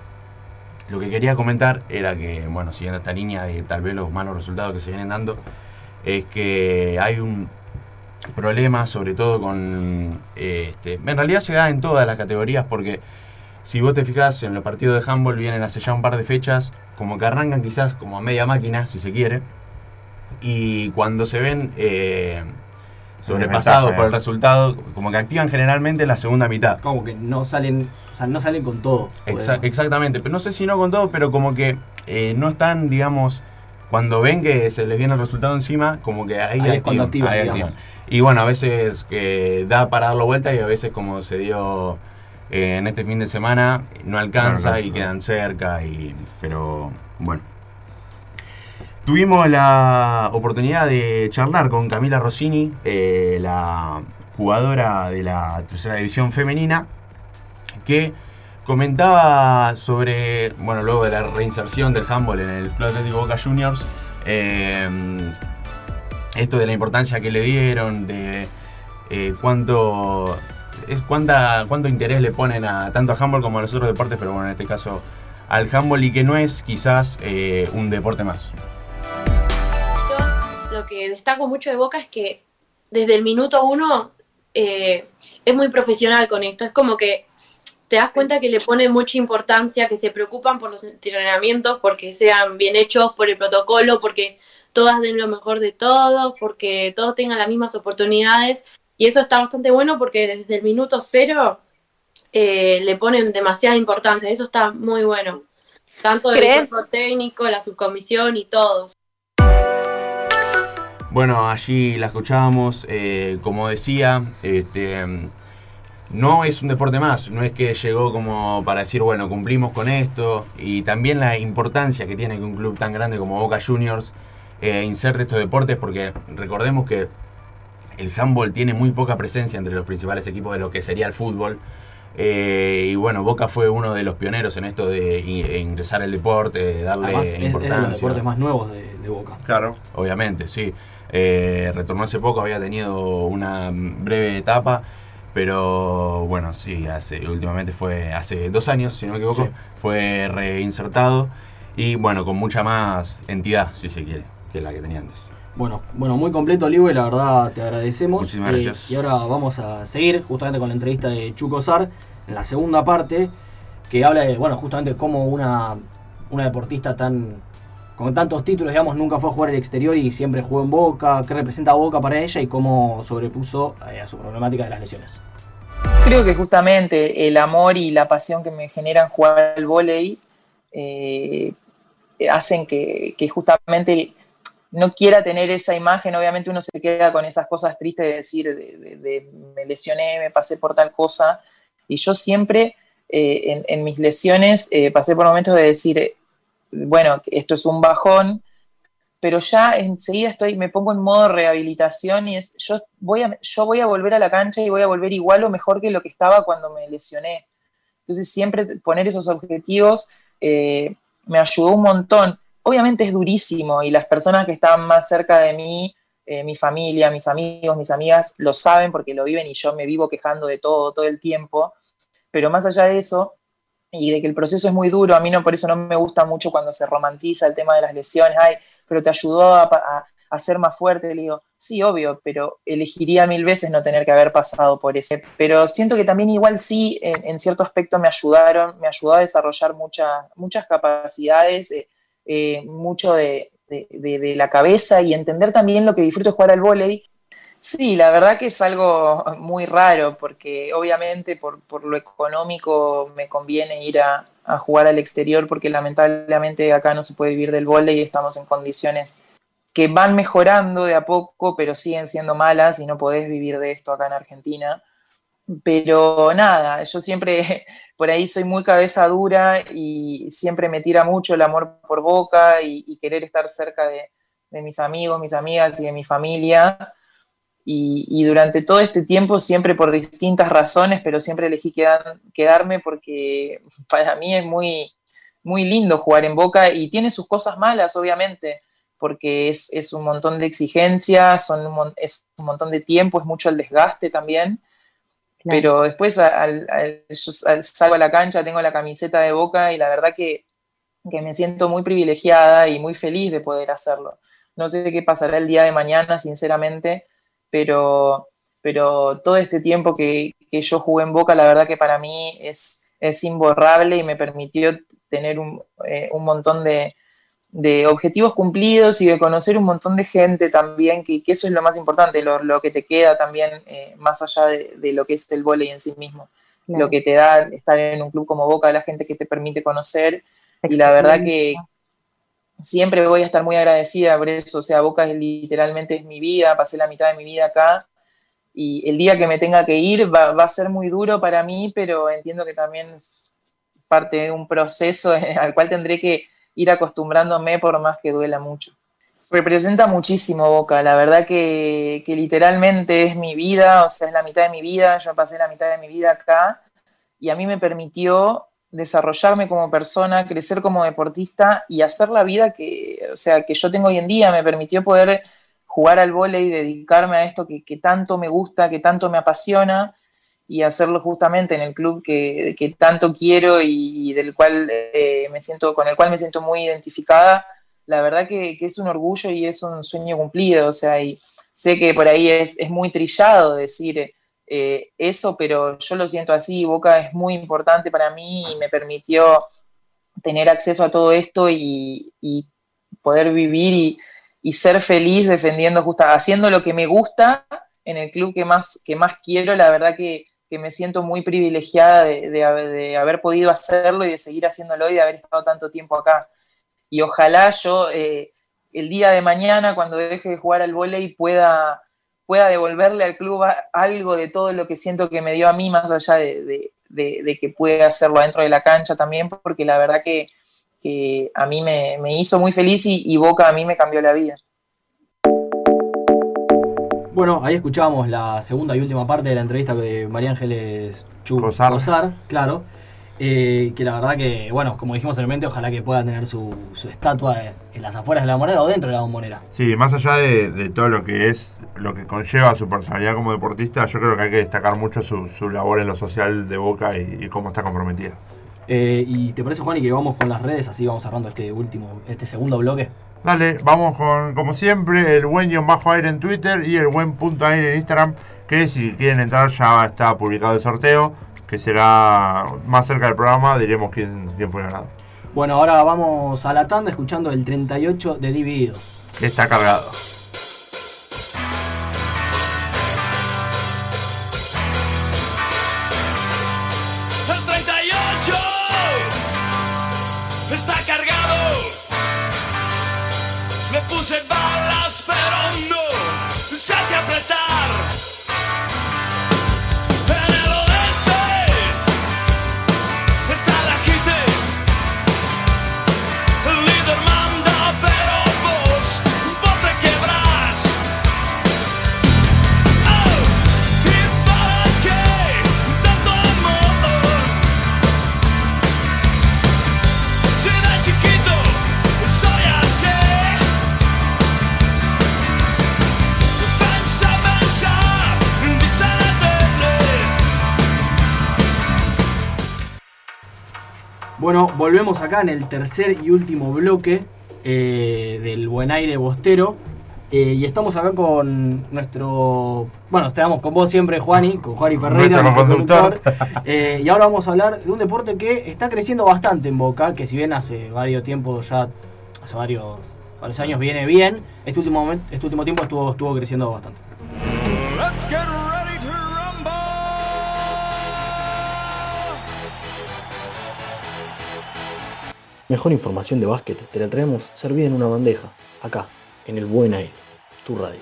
Lo que quería comentar era que, bueno, siguiendo esta línea de tal vez los malos resultados que se vienen dando, es que hay un problema sobre todo con... eh, este, en realidad se da en todas las categorías porque si vos te fijas en los partidos de handball vienen hace ya un par de fechas, como que arrancan quizás como a media máquina, si se quiere, y cuando se ven eh, sobrepasados por el resultado, como que activan generalmente la segunda mitad. Como que no salen, o sea, no salen con todo. Exa- exactamente, pero no sé si no con todo, pero como que eh, no están, digamos, cuando ven que se les viene el resultado encima, como que ahí, Ahí es cuando activan, ahí activan. Y bueno, a veces que da para darlo vuelta y a veces como se dio eh, en este fin de semana, no alcanza y quedan cerca, y pero bueno. Tuvimos la oportunidad de charlar con Camila Rossini, eh, la jugadora de la tercera división femenina, que comentaba sobre, bueno, luego de la reinserción del handball en el Club Atlético Boca Juniors, eh, esto de la importancia que le dieron, de eh, cuánto es cuánta, cuánto interés le ponen a tanto al handball como a los otros deportes, pero bueno, en este caso al handball y que no es quizás eh, un deporte más. Lo que destaco mucho de Boca es que desde el minuto uno eh, es muy profesional con esto. Es como que te das cuenta que le ponen mucha importancia, que se preocupan por los entrenamientos, porque sean bien hechos, por el protocolo, porque todas den lo mejor de todos, porque todos tengan las mismas oportunidades. Y eso está bastante bueno porque desde el minuto cero eh, le ponen demasiada importancia. Eso está muy bueno. Tanto el cuerpo técnico, la subcomisión y todos. Bueno, allí la escuchábamos, eh, como decía, este, no es un deporte más, no es que llegó como para decir, bueno, cumplimos con esto, y también la importancia que tiene que un club tan grande como Boca Juniors eh, inserte estos deportes, porque recordemos que el handball tiene muy poca presencia entre los principales equipos de lo que sería el fútbol. Eh, y bueno, Boca fue uno de los pioneros en esto de i- ingresar al deporte, de darle Además, es- es de importancia. los deportes más nuevos de, de Boca. Claro. Obviamente, sí. Eh, retornó hace poco, había tenido una breve etapa, pero bueno, sí, hace, últimamente fue hace dos años, si no me equivoco, Sí. fue reinsertado y bueno, con mucha más entidad, si se quiere, que la que tenía antes. Bueno, bueno, muy completo, Libre, la verdad te agradecemos. Muchísimas Eh, gracias. y ahora vamos a seguir justamente con la entrevista de Chuco Sar en la segunda parte, que habla de, bueno, justamente cómo una, una deportista tan con tantos títulos, digamos, nunca fue a jugar al exterior y siempre jugó en Boca, qué representa Boca para ella y cómo sobrepuso eh, a su problemática de las lesiones. Creo que justamente el amor y la pasión que me generan jugar al vóley eh, hacen que, que justamente no quiera tener esa imagen. Obviamente uno se queda con esas cosas tristes de decir, de, de- de me lesioné, me pasé por tal cosa. Y yo siempre eh, en, mis lesiones eh, pasé por momentos de decir, eh, bueno, esto es un bajón, pero ya enseguida estoy, me pongo en modo rehabilitación y es, yo voy, a, yo voy a volver a la cancha y voy a volver igual o mejor que lo que estaba cuando me lesioné. Entonces siempre poner esos objetivos me ayudó un montón. Obviamente es durísimo y las personas que están más cerca de mí, eh, mi familia, mis amigos, mis amigas, lo saben porque lo viven y yo me vivo quejando de todo, todo el tiempo. Pero más allá de eso, y de que el proceso es muy duro, a mí no, por eso no me gusta mucho cuando se romantiza el tema de las lesiones, ay, pero te ayudó a, a- ser más fuerte, le digo, sí, obvio, pero elegiría mil veces no tener que haber pasado por eso. Pero siento que también igual sí, en, en cierto aspecto me ayudaron, me ayudó a desarrollar mucha- muchas capacidades, eh, eh, mucho de, la cabeza y entender también lo que disfruto jugar al vóley. Sí, la verdad que es algo muy raro porque obviamente por, por lo económico me conviene ir a, a jugar al exterior porque lamentablemente acá no se puede vivir del vóley y estamos en condiciones que van mejorando de a poco, pero siguen siendo malas y no podés vivir de esto acá en Argentina. Pero nada, yo siempre por ahí soy muy cabeza dura y siempre me tira mucho el amor por boca y, querer estar cerca de, mis amigos, mis amigas y de mi familia. Y, durante todo este tiempo, siempre por distintas razones, pero siempre elegí quedar- quedarme porque para mí es muy, muy lindo jugar en Boca y tiene sus cosas malas, obviamente, porque es, un montón de exigencias, son es un montón de tiempo, es mucho el desgaste también. Pero después al, al- yo sal- salgo a la cancha, tengo la camiseta de Boca y la verdad que, que me siento muy privilegiada y muy feliz de poder hacerlo. No sé qué pasará el día de mañana, sinceramente, pero, pero todo este tiempo que, que yo jugué en Boca, la verdad que para mí es, es imborrable y me permitió tener un, eh, un montón de, de objetivos cumplidos y de conocer un montón de gente también, que, que eso es lo más importante, lo, lo que te queda también eh, más allá de, de lo que es el vóley en sí mismo. Claro. Lo que te da estar en un club como Boca, la gente que te permite conocer. Y la verdad que siempre voy a estar muy agradecida por eso. O sea, Boca es literalmente es mi vida, pasé la mitad de mi vida acá. Y el día que me tenga que ir va, va a ser muy duro para mí, pero entiendo que también es parte de un proceso al cual tendré que ir acostumbrándome por más que duela mucho. Representa muchísimo Boca, la verdad que, que literalmente es mi vida, o sea, es la mitad de mi vida, yo pasé la mitad de mi vida acá y a mí me permitió desarrollarme como persona, crecer como deportista y hacer la vida que, o sea, que yo tengo hoy en día, me permitió poder jugar al vóley, dedicarme a esto que, que tanto me gusta, que tanto me apasiona y hacerlo justamente en el club que, que tanto quiero y, del cual eh, me siento, con el cual me siento muy identificada. La verdad que, es un orgullo y es un sueño cumplido, o sea, y sé que por ahí es, es muy trillado decir eh, eso, pero yo lo siento así, Boca es muy importante para mí y me permitió tener acceso a todo esto y, poder vivir y, y, ser feliz defendiendo, justo, haciendo lo que me gusta en el club que más, que más quiero, la verdad que, que me siento muy privilegiada de, de, haber podido hacerlo y de seguir haciéndolo y de haber estado tanto tiempo acá. Y ojalá yo eh, el día de mañana, cuando deje de jugar al vóley, pueda, pueda devolverle al club algo de todo lo que siento que me dio a mí, más allá de, de- que pueda hacerlo dentro de la cancha también, porque la verdad que, que a mí me, me hizo muy feliz y, y Boca a mí me cambió la vida. Bueno, ahí escuchábamos la segunda y última parte de la entrevista de María Ángeles Chu Cosar, claro. eh, que la verdad que, bueno, como dijimos anteriormente, ojalá que pueda tener su, su estatua en las afueras de la moneda o dentro de la bombonera. Sí, más allá de, de todo lo que es, lo que conlleva su personalidad como deportista, yo creo que hay que destacar mucho su, su labor en lo social de Boca y, y cómo está comprometida. Eh, ¿Y te parece, Juan, y que vamos con las redes? Así vamos cerrando este último, este segundo bloque. Dale, vamos con, como siempre, el buen guion bajo aire en Twitter y el buen punto aire en Instagram, que si quieren entrar ya está publicado el sorteo, que será más cerca del programa, diremos quién, quién fue ganado. Bueno, ahora vamos a la tanda escuchando el 38 de Divididos. Está cargado. Puse balas, pero no se hace apretar. Volvemos acá en el tercer y último bloque eh, del Buen Aire Bostero. Eh, y estamos acá con nuestro. Bueno, estamos con vos siempre, Juani, con Juani Ferreira, Nuestro conductor. conductor. Eh, y ahora vamos a hablar de un deporte que está creciendo bastante en Boca, que si bien hace varios tiempos ya, hace varios, varios años viene bien, este último, momen- este último tiempo estuvo, estuvo creciendo bastante. Let's get Mejor información de básquet te la traemos servida en una bandeja, acá, en el Buen Aire, tu radio.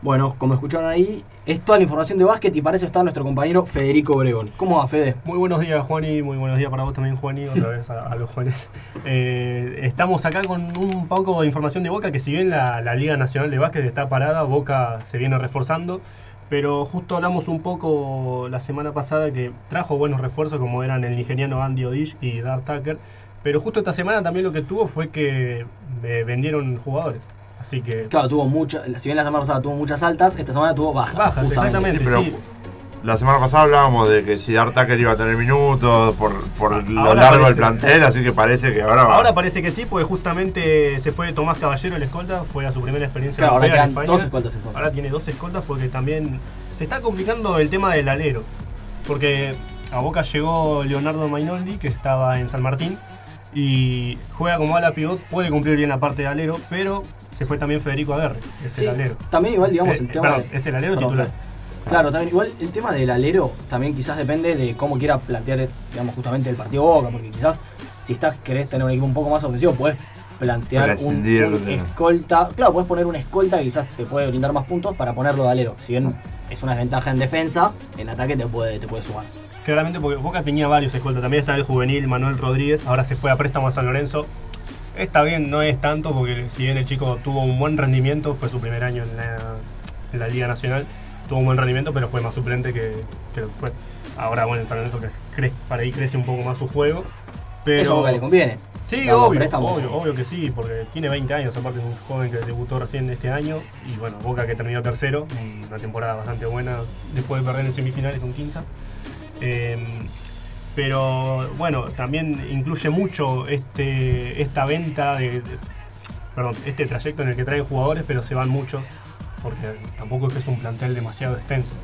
Bueno, como escucharon ahí, es toda la información de básquet y para eso está nuestro compañero Federico Obregón. ¿Cómo va, Fede? Muy buenos días, Juani. Muy buenos días para vos también, Juani. Otra vez a, a los Juanes. Eh, estamos acá con un poco de información de Boca, que si bien la, la Liga Nacional de Básquet está parada, Boca se viene reforzando. Pero justo hablamos un poco la semana pasada que trajo buenos refuerzos, como eran el nigeriano Andy Odish y Dart Tucker. Pero justo esta semana también lo que tuvo fue que eh, vendieron jugadores. Así que Claro, tuvo muchas, si bien la semana pasada tuvo muchas altas, esta semana tuvo bajas. Bajas, justamente. exactamente, Pero sí. La semana pasada hablábamos de que si Tucker iba a tener minutos por, por lo Ahora largo del plantel, así que parece que ahora va. Ahora parece que sí, porque justamente se fue Tomás Caballero, el escolta, fue a su primera experiencia Claro, ahora en España. dos escoltas, entonces. Ahora tiene dos escoltas porque también se está complicando el tema del alero. Porque a Boca llegó Leonardo Mainoldi, que estaba en San Martín, y juega como ala pivot, puede cumplir bien la parte de alero, pero se fue también Federico Aguerre, es Sí, el alero. también igual, digamos, Eh, el tema perdón, de- es el alero Perdón, titular. Claro, también igual el tema del alero también quizás depende de cómo quiera plantear, digamos, justamente el partido Boca, porque quizás si estás querés tener un equipo un poco más ofensivo, puedes plantear un, escolta. Claro, puedes poner un escolta que quizás te puede brindar más puntos para ponerlo de alero. Si bien es una desventaja en defensa, en ataque te puede, te puede sumar. Claramente porque Boca tenía varios escoltas. También está el juvenil Manuel Rodríguez. Ahora se fue a préstamo a San Lorenzo. Está bien, no es tanto porque si bien el chico tuvo un buen rendimiento, fue su primer año en la, en la Liga Nacional, tuvo un buen rendimiento, pero fue más suplente que, que que fue. Ahora, bueno, en San Lorenzo crece- cre- para ahí crece un poco más su juego. Pero... Eso Boca le conviene. Sí, obvio, préstamo. obvio, obvio que sí, porque tiene 20 años, aparte es un joven que debutó recién este año. Y bueno, Boca que terminó tercero, una temporada bastante buena después de perder en semifinales con Quinza. Eh, pero bueno, también incluye mucho este, esta venta de, de- Perdón, este trayecto en el que traen jugadores, pero se van muchos, porque tampoco es que es un plantel demasiado extenso.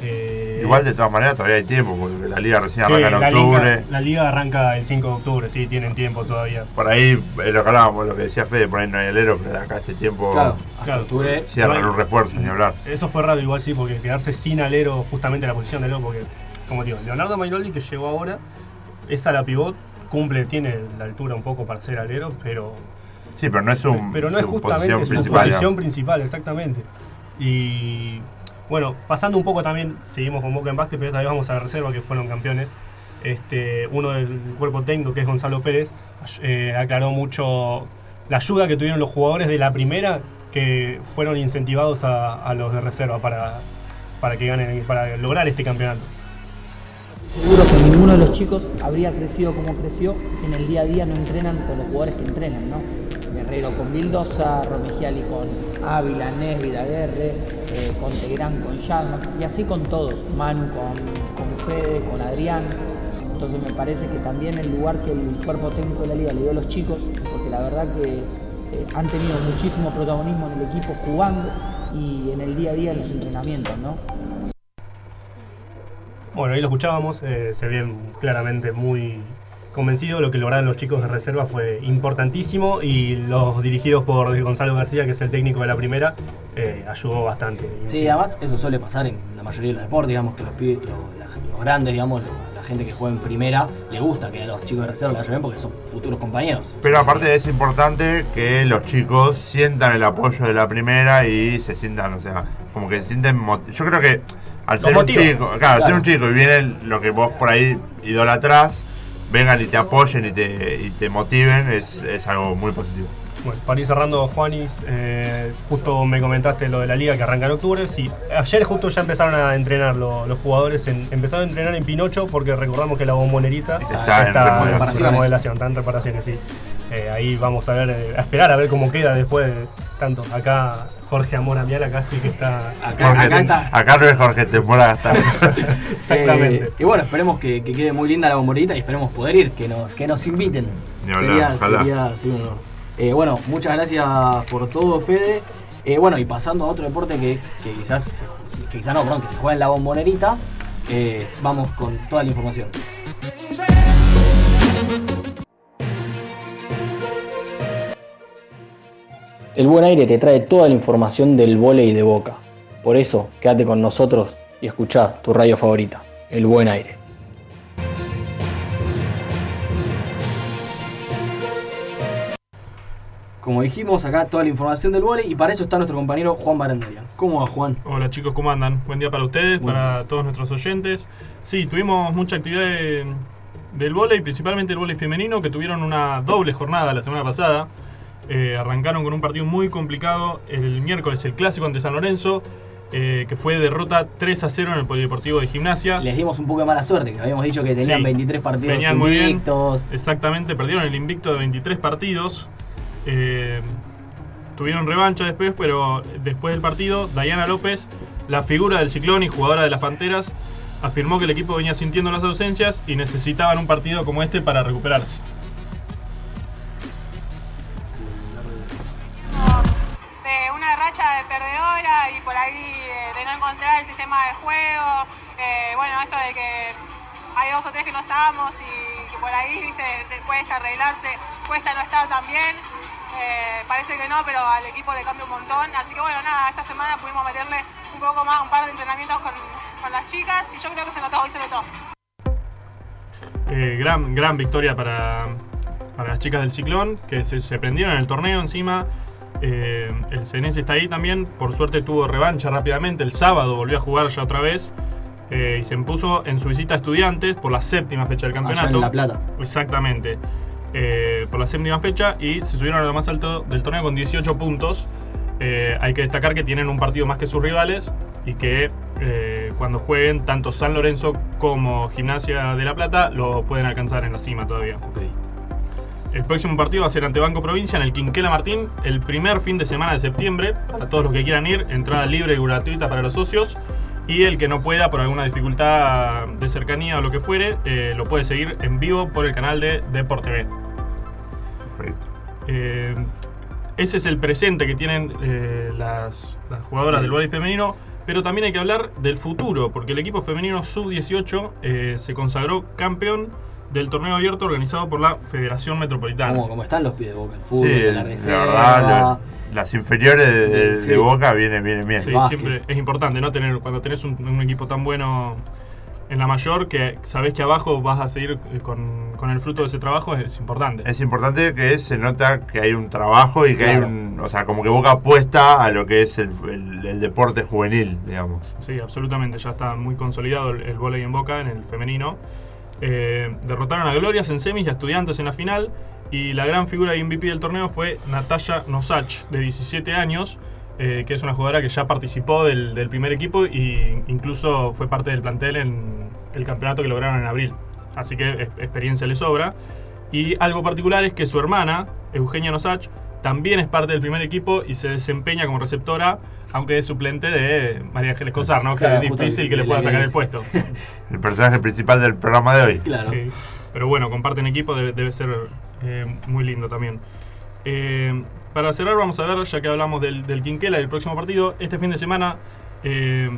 Eh, Igual de todas maneras todavía hay tiempo, porque la liga recién sí, arranca en la octubre. liga, la liga arranca el 5 de octubre, sí, tienen tiempo todavía. Por ahí, eh, lo que hablábamos, lo que decía Fede, por ahí no hay alero, pero acá este tiempo Claro, hasta octubre cierran un refuerzo, ni hablar. Eso fue raro igual sí, porque quedarse sin alero justamente en la posición de alero, porque, como digo, Leonardo Mainoldi que llegó ahora, es a la pivot, cumple, tiene la altura un poco para ser alero, pero Sí, pero no es un. pero no es justamente posición su principal, posición principal, exactamente. Y bueno, pasando un poco también, seguimos con Boca en básquet, pero también vamos a la reserva, que fueron campeones. Este, uno del cuerpo técnico, que es Gonzalo Pérez, eh, aclaró mucho la ayuda que tuvieron los jugadores de la primera, que fueron incentivados a, a los de reserva para, para que ganen, para lograr este campeonato. Seguro que ninguno de los chicos habría crecido como creció si en el día a día no entrenan con los jugadores que entrenan, ¿no? Guerrero con Vildosa, Romegiali con Ávila, Nesby, Aguerre, eh, con Tegrán, con Sharma, y así con todos, Manu con, con Fede, con Adrián. Entonces me parece que también el lugar que el cuerpo técnico de la liga le dio a los chicos, porque la verdad que eh, han tenido muchísimo protagonismo en el equipo jugando y en el día a día en los entrenamientos, ¿no? Bueno, ahí lo escuchábamos, eh, se ven claramente muy convencidos. Lo que lograron los chicos de reserva fue importantísimo y los dirigidos por Gonzalo García, que es el técnico de la primera, eh, ayudó bastante. Sí, además eso suele pasar en la mayoría de los deportes, digamos, que los, pibes- los, grandes, digamos, la gente que juega en primera, le gusta que a los chicos de reserva la lleven porque son futuros compañeros. Pero aparte es importante que los chicos sientan el apoyo de la primera y se sientan, o sea, como que se sienten. Yo creo que al ser un chico, claro, al Claro. ser un chico y viene lo que vos por ahí idolatrás, vengan y te apoyen y te, y te motiven, es, es algo muy positivo. Bueno, para ir cerrando, Juanis, eh, justo me comentaste lo de la liga que arranca en octubre. Sí, ayer justo ya empezaron a entrenar lo- los jugadores. en- empezaron a entrenar en Pinocho porque recordamos que la bombonerita Está en remodelaciones. en remodelación, está en reparaciones, sí. Eh, ahí vamos a ver, eh, a esperar a ver cómo queda después de tanto. Acá Jorge Amor Amiala casi que está. Jorge, te- acá no es Jorge, te muera gastar. Exactamente. Eh, y bueno, esperemos que, que quede muy linda la bomborita y esperemos poder ir, que nos, que nos inviten. Hablar, sería, sería- sería un honor. Eh, bueno, muchas gracias por todo, Fede. Eh, bueno, y pasando a otro deporte que, que quizás, que quizás no, perdón, que se juega en la bombonerita, eh, vamos con toda la información. El buen aire te trae toda la información del vóley de Boca. Por eso, quédate con nosotros y escuchá tu radio favorita, El Buen Aire. Como dijimos, acá toda la información del vóley y para eso está nuestro compañero Juan Barandaria. ¿Cómo va, Juan? Hola chicos, ¿cómo andan? Buen día para ustedes, Buen para todos nuestros oyentes. Sí, tuvimos mucha actividad de- del vóley, principalmente el vóley femenino, que tuvieron una doble jornada la semana pasada. Eh, arrancaron con un partido muy complicado el miércoles, el clásico ante San Lorenzo, eh, que fue derrota 3 a 0 en el Polideportivo de Gimnasia. Les dimos un poco de mala suerte, que habíamos dicho que tenían Sí, 23 partidos venían muy bien. invictos. Exactamente, perdieron el invicto de 23 partidos. Eh, tuvieron revancha después, pero después del partido, Dayana López, la figura del ciclón y jugadora de las Panteras, afirmó que el equipo venía sintiendo las ausencias y necesitaban un partido como este para recuperarse. De perdedora y por ahí eh, de no encontrar el sistema de juego. Eh, bueno, esto de que hay dos o tres que no estábamos y que por ahí viste, te cuesta arreglarse, cuesta no estar tan bien. Eh, parece que no, pero al equipo le cambia un montón. Así que bueno, nada, esta semana pudimos meterle un poco más, un par de entrenamientos con, con las chicas y yo creo que se notó, hoy se notó. Eh, gran, gran victoria para, para las chicas del Ciclón, que se, se prendieron en el torneo encima. Eh, el Cenese está ahí también, por suerte tuvo revancha rápidamente. El sábado volvió a jugar ya otra vez eh, y se impuso en su visita a Estudiantes por la séptima fecha del campeonato. Allá en La Plata. Exactamente. Eh, por la séptima fecha y se subieron a lo más alto del torneo con 18 puntos. Hay que destacar que tienen un partido más que sus rivales y que cuando jueguen tanto San Lorenzo como Gimnasia de La Plata lo pueden alcanzar en la cima todavía. El próximo partido va a ser ante Banco Provincia en el Quinquela Martín, el primer fin de semana de septiembre. Para todos los que quieran ir, entrada libre y gratuita para los socios. Y el que no pueda, por alguna dificultad de cercanía o lo que fuere, eh, lo puede seguir en vivo por el canal de Deport TV. Eh, ese es el presente que tienen eh, las, las jugadoras del voleibol femenino. Pero también hay que hablar del futuro, porque el equipo femenino sub-18 eh, se consagró campeón del torneo abierto organizado por la Federación Metropolitana. ¿Cómo, cómo están los pies de boca? El fútbol, Sí, la la reserva. verdad, lo- las inferiores de, de- Sí. de Boca vienen, vienen bien. Sí, siempre es importante, ¿no? Tener, cuando tenés un, un equipo tan bueno en la mayor, que sabés que abajo vas a seguir con, con el fruto de ese trabajo, es importante. Es importante que se nota que hay un trabajo y que hay Claro. un. O sea, como que Boca apuesta a lo que es el, el- el deporte juvenil, digamos. Sí, absolutamente. Ya está muy consolidado el, el en Boca, en el femenino. Eh, derrotaron a Glorias en semis y a Estudiantes en la final. Y la gran figura y MVP del torneo fue Natalia Nosach, de 17 años, eh, que es una jugadora que ya participó del, primer equipo e incluso fue parte del plantel en el campeonato que lograron en abril. Así que experiencia le sobra. Y algo particular es que su hermana, Eugenia Nosach, también es parte del primer equipo y se desempeña como receptora, aunque es suplente de María Ángeles Cosar, ¿no? Claro, que es difícil que le pueda sacar el puesto. El personaje principal del programa de hoy. Sí. Pero bueno, comparten equipo, debe, debe ser eh, muy lindo también. Eh, para cerrar, vamos a ver, ya que hablamos del, del Quinquela y del próximo partido, este fin de semana eh,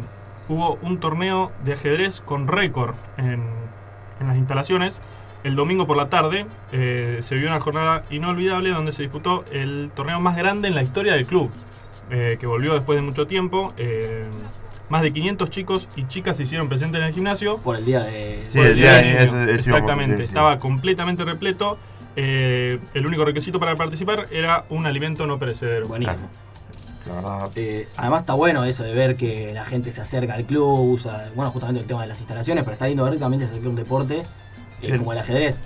hubo un torneo de ajedrez con récord en, en las instalaciones. El domingo por la tarde eh, se vio una jornada inolvidable donde se disputó el torneo más grande en la historia del club, eh, que volvió después de mucho tiempo. eh, más de 500 chicos y chicas se hicieron presentes en el gimnasio. Por el día de. Sí, Por el día de- eso- eso Exactamente, estaba completamente repleto. Eh, el único requisito para participar era un alimento no perecedero. Buenísimo. Eh, además está bueno eso de ver que la gente se acerca al club, usa, bueno, justamente el tema de las instalaciones, pero está lindo ver que también se acerca un deporte eh, como el ajedrez.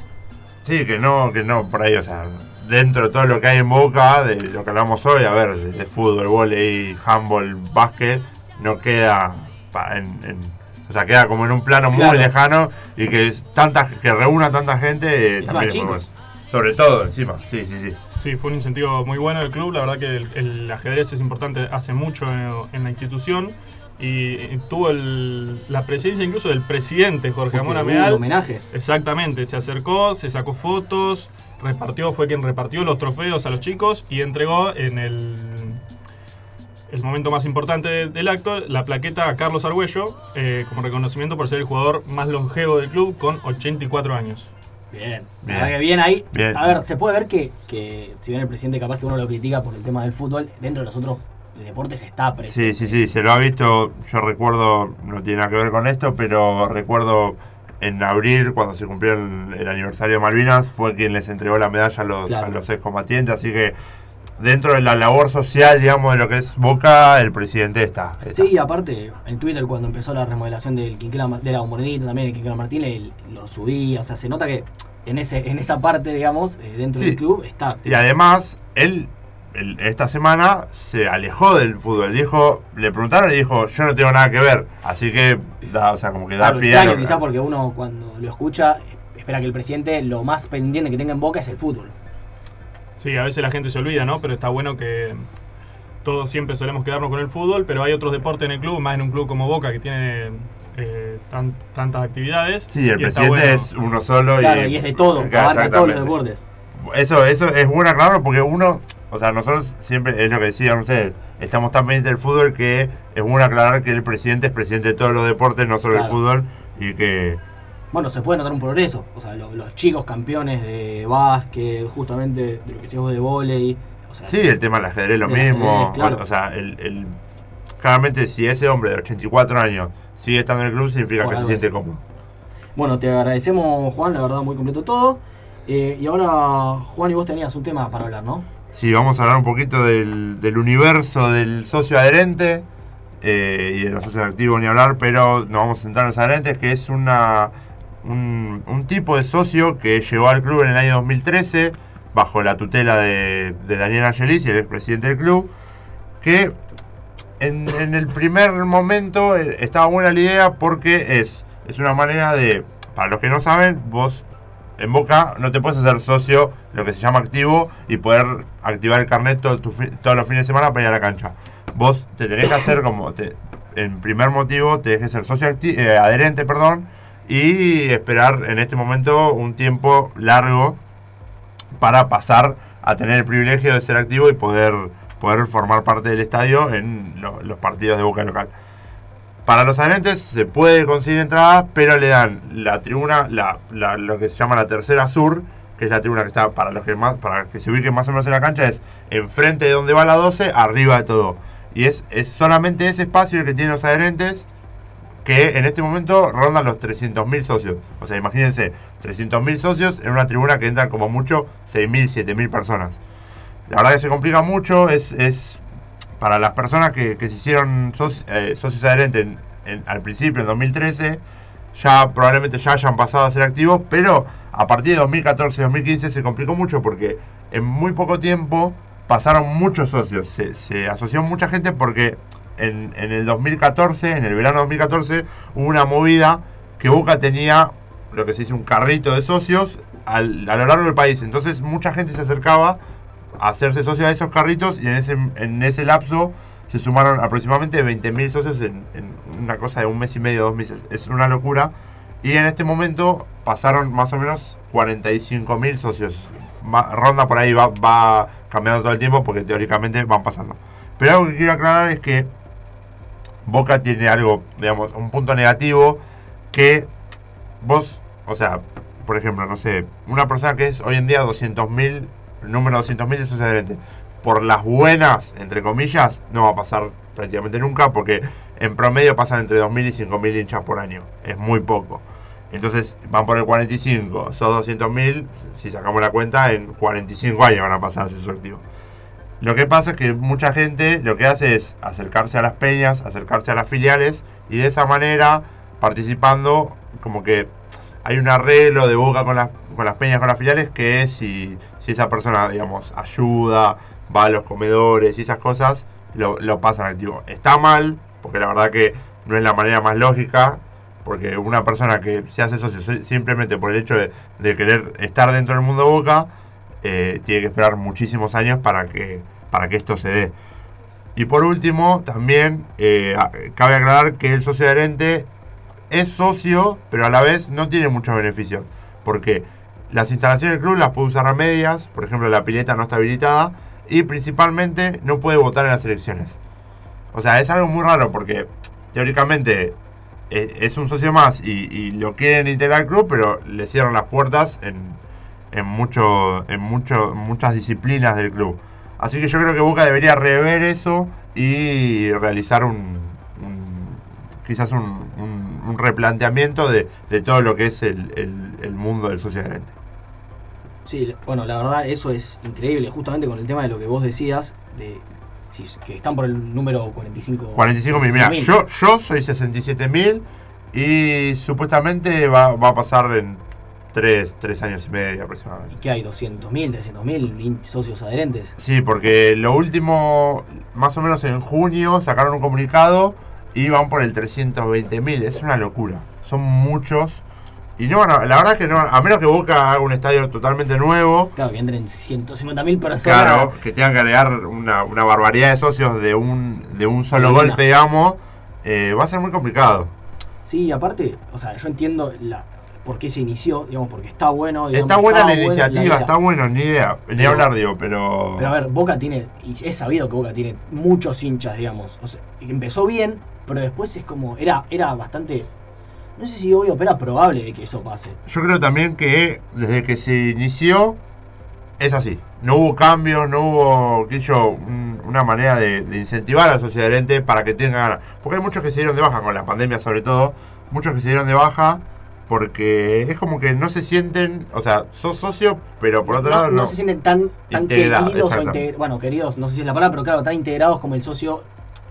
Sí, que no, que no, por ahí, o sea, dentro de todo lo que hay en Boca, de lo que hablamos hoy, a ver, de, fútbol, vóley, handball, básquet, no queda pa- en, en- o sea, queda como en un plano muy Claro. lejano y que tanta, que reúna tanta gente, eh, también es. Sobre todo, encima, sí, sí, sí. Sí, fue un incentivo muy bueno del club. La verdad que el, el ajedrez es importante hace mucho en, en la institución. Y tuvo el- la presencia incluso del presidente Jorge hubo Ameal. un homenaje. Exactamente, se acercó, se sacó fotos, repartió, fue quien repartió los trofeos a los chicos y entregó en el, el momento más importante de- del acto la plaqueta a Carlos Argüello eh, como reconocimiento por ser el jugador más longevo del club con 84 años. Bien. La Bien. verdad que bien ahí. Bien. A ver, se puede ver que, que si bien el presidente capaz que uno lo critica por el tema del fútbol, dentro de los otros deportes está presente. Sí, sí, sí, se lo ha visto, yo recuerdo, no tiene nada que ver con esto, pero recuerdo en abril, cuando se cumplió el, el aniversario de Malvinas, fue quien les entregó la medalla a los, Claro. a los excombatientes, así que dentro de la labor social, digamos, de lo que es Boca, el presidente está. está. Sí, y aparte, en Twitter cuando empezó la remodelación del Quinquela, de la Morenita también, el Quinquela Martín, el- lo subía, o sea, se nota que en ese en esa parte, digamos, eh, dentro Sí. del club está. Y además, él el- esta semana se alejó del fútbol. Dijo, le preguntaron y dijo, yo no tengo nada que ver. Así que, da, o sea, como que da Claro, pie a extraño lo- quizá porque uno cuando lo escucha espera que el presidente lo más pendiente que tenga en boca es el fútbol. Sí, a veces la gente se olvida, ¿no? Pero está bueno que todos siempre solemos quedarnos con el fútbol, pero hay otros deportes en el club, más en un club como Boca que tiene eh, tan- tantas actividades. Sí, el y presidente bueno. es uno solo Claro, y es de todo, Claro, abarca todos los exactamente. deportes. Eso, eso es bueno aclararlo porque uno, o sea, nosotros siempre, es lo que decían ustedes, estamos tan pendientes del fútbol que es bueno aclarar que el presidente es presidente de todos los deportes, no solo Claro. el fútbol, y que Bueno, se puede notar un progreso. O sea, lo- los chicos campeones de básquet, justamente de lo que decíamos de volei. O sea, sí, el tema del ajedrez lo del mismo, ajedrez, claro. o sea, el, el- claramente si ese hombre de 84 años sigue estando en el club significa que se siente cómodo. Bueno, te agradecemos, Juan, la verdad, muy completo todo. Eh, y ahora, Juan, y vos tenías un tema para hablar, ¿no? Sí, vamos a hablar un poquito del, universo del socio adherente eh, y de los socios activos ni hablar, pero nos vamos a centrar en los adherentes, que es una, un, tipo de socio que llegó al club en el año 2013 bajo la tutela de, Daniel Angelis, el expresidente del club, que en, en el primer momento eh, estaba buena la idea porque es, es una manera de, para los que no saben, vos en Boca no te puedes hacer socio, lo que se llama activo, y poder activar el carnet todo tu todos los fines de semana para ir a la cancha. Vos te tenés que hacer como, te, en primer motivo, te que ser socio eh, adherente, perdón, y esperar en este momento un tiempo largo para pasar a tener el privilegio de ser activo y poder, poder formar parte del estadio en lo- los partidos de Boca local. Para los adherentes se puede conseguir entradas, pero le dan la tribuna, la, la- lo que se llama la tercera sur, es la tribuna que está para los que más, para que se ubiquen más o menos en la cancha, es enfrente de donde va la 12, arriba de todo. Y es, es solamente ese espacio el que tienen los adherentes que en este momento rondan los 300.000 socios. O sea, imagínense, 300.000 socios en una tribuna que entran como mucho 6.000, 7.000 personas. La verdad que se complica mucho, es, es para las personas que, que se hicieron eh, socios adherentes en- en- al principio, en 2013, ya probablemente ya hayan pasado a ser activos, pero a partir de 2014, 2015 se complicó mucho porque en muy poco tiempo pasaron muchos socios, se, se asoció mucha gente porque en, en el 2014, en el verano 2014, hubo una movida que Boca tenía lo que se dice un carrito de socios al- a lo largo del país. Entonces mucha gente se acercaba a hacerse socio de esos carritos y en ese, en ese lapso se sumaron aproximadamente 20.000 socios en, una cosa de un mes y medio, dos meses. Es una locura. Y en este momento pasaron más o menos 45.000 socios. Ronda por ahí va, va cambiando todo el tiempo porque teóricamente van pasando. Pero algo que quiero aclarar es que Boca tiene algo, digamos, un punto negativo que vos, o sea, por ejemplo, no sé, una persona que es hoy en día 200.000, el número 200.000 de socios por las buenas, entre comillas, no va a pasar prácticamente nunca porque en promedio pasan entre 2.000 y 5.000 hinchas por año. Es muy poco. Entonces van por el 45, sos 200.000, si sacamos la cuenta, en 45 años van a pasar a su activo. Lo que pasa es que mucha gente lo que hace es acercarse a las peñas, acercarse a las filiales y de esa manera, participando, como que hay un arreglo de boca con las, con las peñas, con las filiales, que es si, si esa persona, digamos, ayuda, va a los comedores y esas cosas, lo, lo pasan activo. Está mal, porque la verdad que no es la manera más lógica, porque una persona que se hace socio si- simplemente por el hecho de, de querer estar dentro del mundo Boca, eh, tiene que esperar muchísimos años para que, para que esto se dé. Y por último, también eh, cabe aclarar que el socio adherente es socio, pero a la vez no tiene muchos beneficios. Porque las instalaciones del club las puede usar a medias, por ejemplo la pileta no está habilitada, y principalmente no puede votar en las elecciones. O sea, es algo muy raro porque teóricamente eh, es un socio más y, lo quieren integrar al club, pero le cierran las puertas en, en, mucho, en muchas disciplinas del club. Así que yo creo que Boca debería rever eso y realizar un, quizás un, replanteamiento de, de todo lo que es el, el- el mundo del socio adherente. Sí, bueno, la verdad eso es increíble, justamente con el tema de lo que vos decías, de si- que están por el número 45. 45 mil. Mira, 45.000. yo, yo soy 67 mil y supuestamente va, va a pasar en 3, años y medio aproximadamente. ¿Y qué hay? ¿200.000, 300.000 in- socios adherentes? Sí, porque lo último, más o menos en junio, sacaron un comunicado y van por el 320 mil. Es una locura. Son muchos. Y no, la verdad es que no, a menos que Boca haga un estadio totalmente nuevo, Claro, que entren 150.000 personas. Claro, que tengan que agregar una, una barbaridad de socios de un, de un solo De una. golpe, digamos, eh, va a ser muy complicado. Sí, aparte, o sea, yo entiendo la, por qué se inició, digamos, porque está bueno. digamos, está buena la buena iniciativa, está bueno, ni idea, ni Pero- hablar, digo, pero... Pero a ver, Boca tiene, y es sabido que Boca tiene muchos hinchas, digamos. O sea, empezó bien, pero después es como, era, era bastante, no sé si obvio, pero era probable de que eso pase. Yo creo también que desde que se inició es así. No hubo cambios, no hubo, qué sé yo, un- una manera de, de incentivar a la sociedad adherente para que tenga ganas. Porque hay muchos que se dieron de baja con la pandemia sobre todo, muchos que se dieron de baja porque es como que no se sienten, o sea, sos socio, pero por otro no, lado no no. se sienten tan, tan Integrado, queridos o integrados, bueno, queridos, no sé si es la palabra, pero claro, tan integrados como el socio.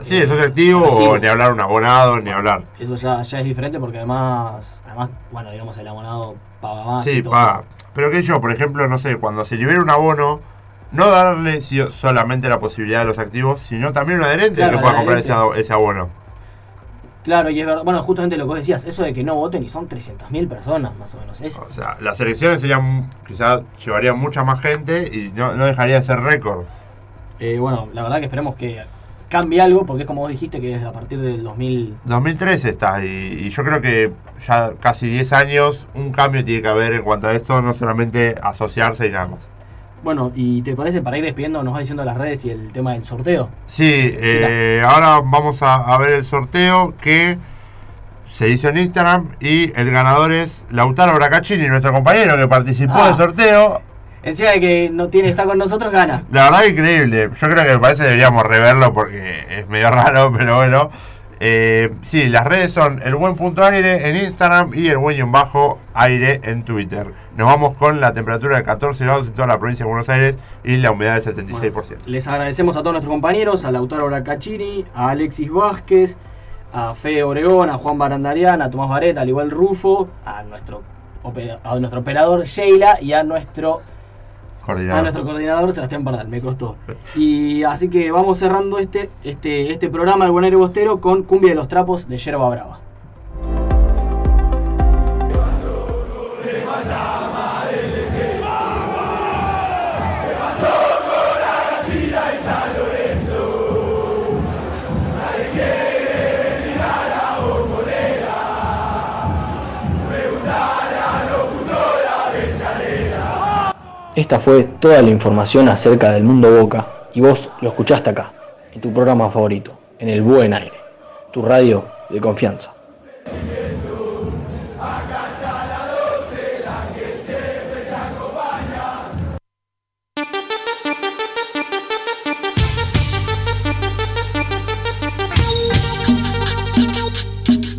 Sí, socio activo, o ni hablar un abonado, ni hablar. Eso ya, ya es diferente porque además, además, bueno, digamos, el abonado paga más. y Sí, todo paga. eso. Pero que yo, por ejemplo, no sé, cuando se libera un abono, no darle solamente la posibilidad a los activos, sino también un adherente Claro, que pueda comprar ese, ese abono. Claro, y es verdad, bueno, justamente lo que vos decías, eso de que no voten y son 300.000 personas más o menos. Es, O sea, las elecciones serían, quizás llevarían mucha más gente y no, no dejaría de ser récord. Eh, bueno, la verdad que esperemos que cambie algo, porque es como vos dijiste que desde a partir del 2000... 2013 está y, y yo creo que ya casi 10 años un cambio tiene que haber en cuanto a esto, no solamente asociarse y nada más. Bueno, ¿y te parece para ir despidiendo nos va diciendo las redes y el tema del sorteo? Sí, eh, ahora vamos a, a ver el sorteo que se hizo en Instagram y el ganador es Lautaro Bracaccini, nuestro compañero que participó Ah. del sorteo. Encima de que no tiene está con nosotros, gana. La verdad increíble. Yo creo que me parece que deberíamos reverlo porque es medio raro, pero bueno. Eh, sí, las redes son el buen punto aire en Instagram y el buen bajo aire en Twitter. Nos vamos con la temperatura de 14 grados en toda la provincia de Buenos Aires y la humedad del 76%. Les agradecemos a todos nuestros compañeros, a Lautaro Bracachini, a Alexis Vázquez, a Fede Obregón, a Juan Barandarian, a Tomás Vareta, al igual Rufo, a nuestro, a nuestro operador Sheila y a nuestro A nuestro coordinador Sebastián Pardal, me costó. Y así que vamos cerrando este, este, este programa del Buen Aire Bostero con Cumbia de los Trapos de Yerba Brava. Esta fue toda la información acerca del mundo Boca y vos lo escuchaste acá, en tu programa favorito, en el Buen Aire, tu radio de confianza.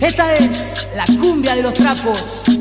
Esta es la cumbia de los trapos.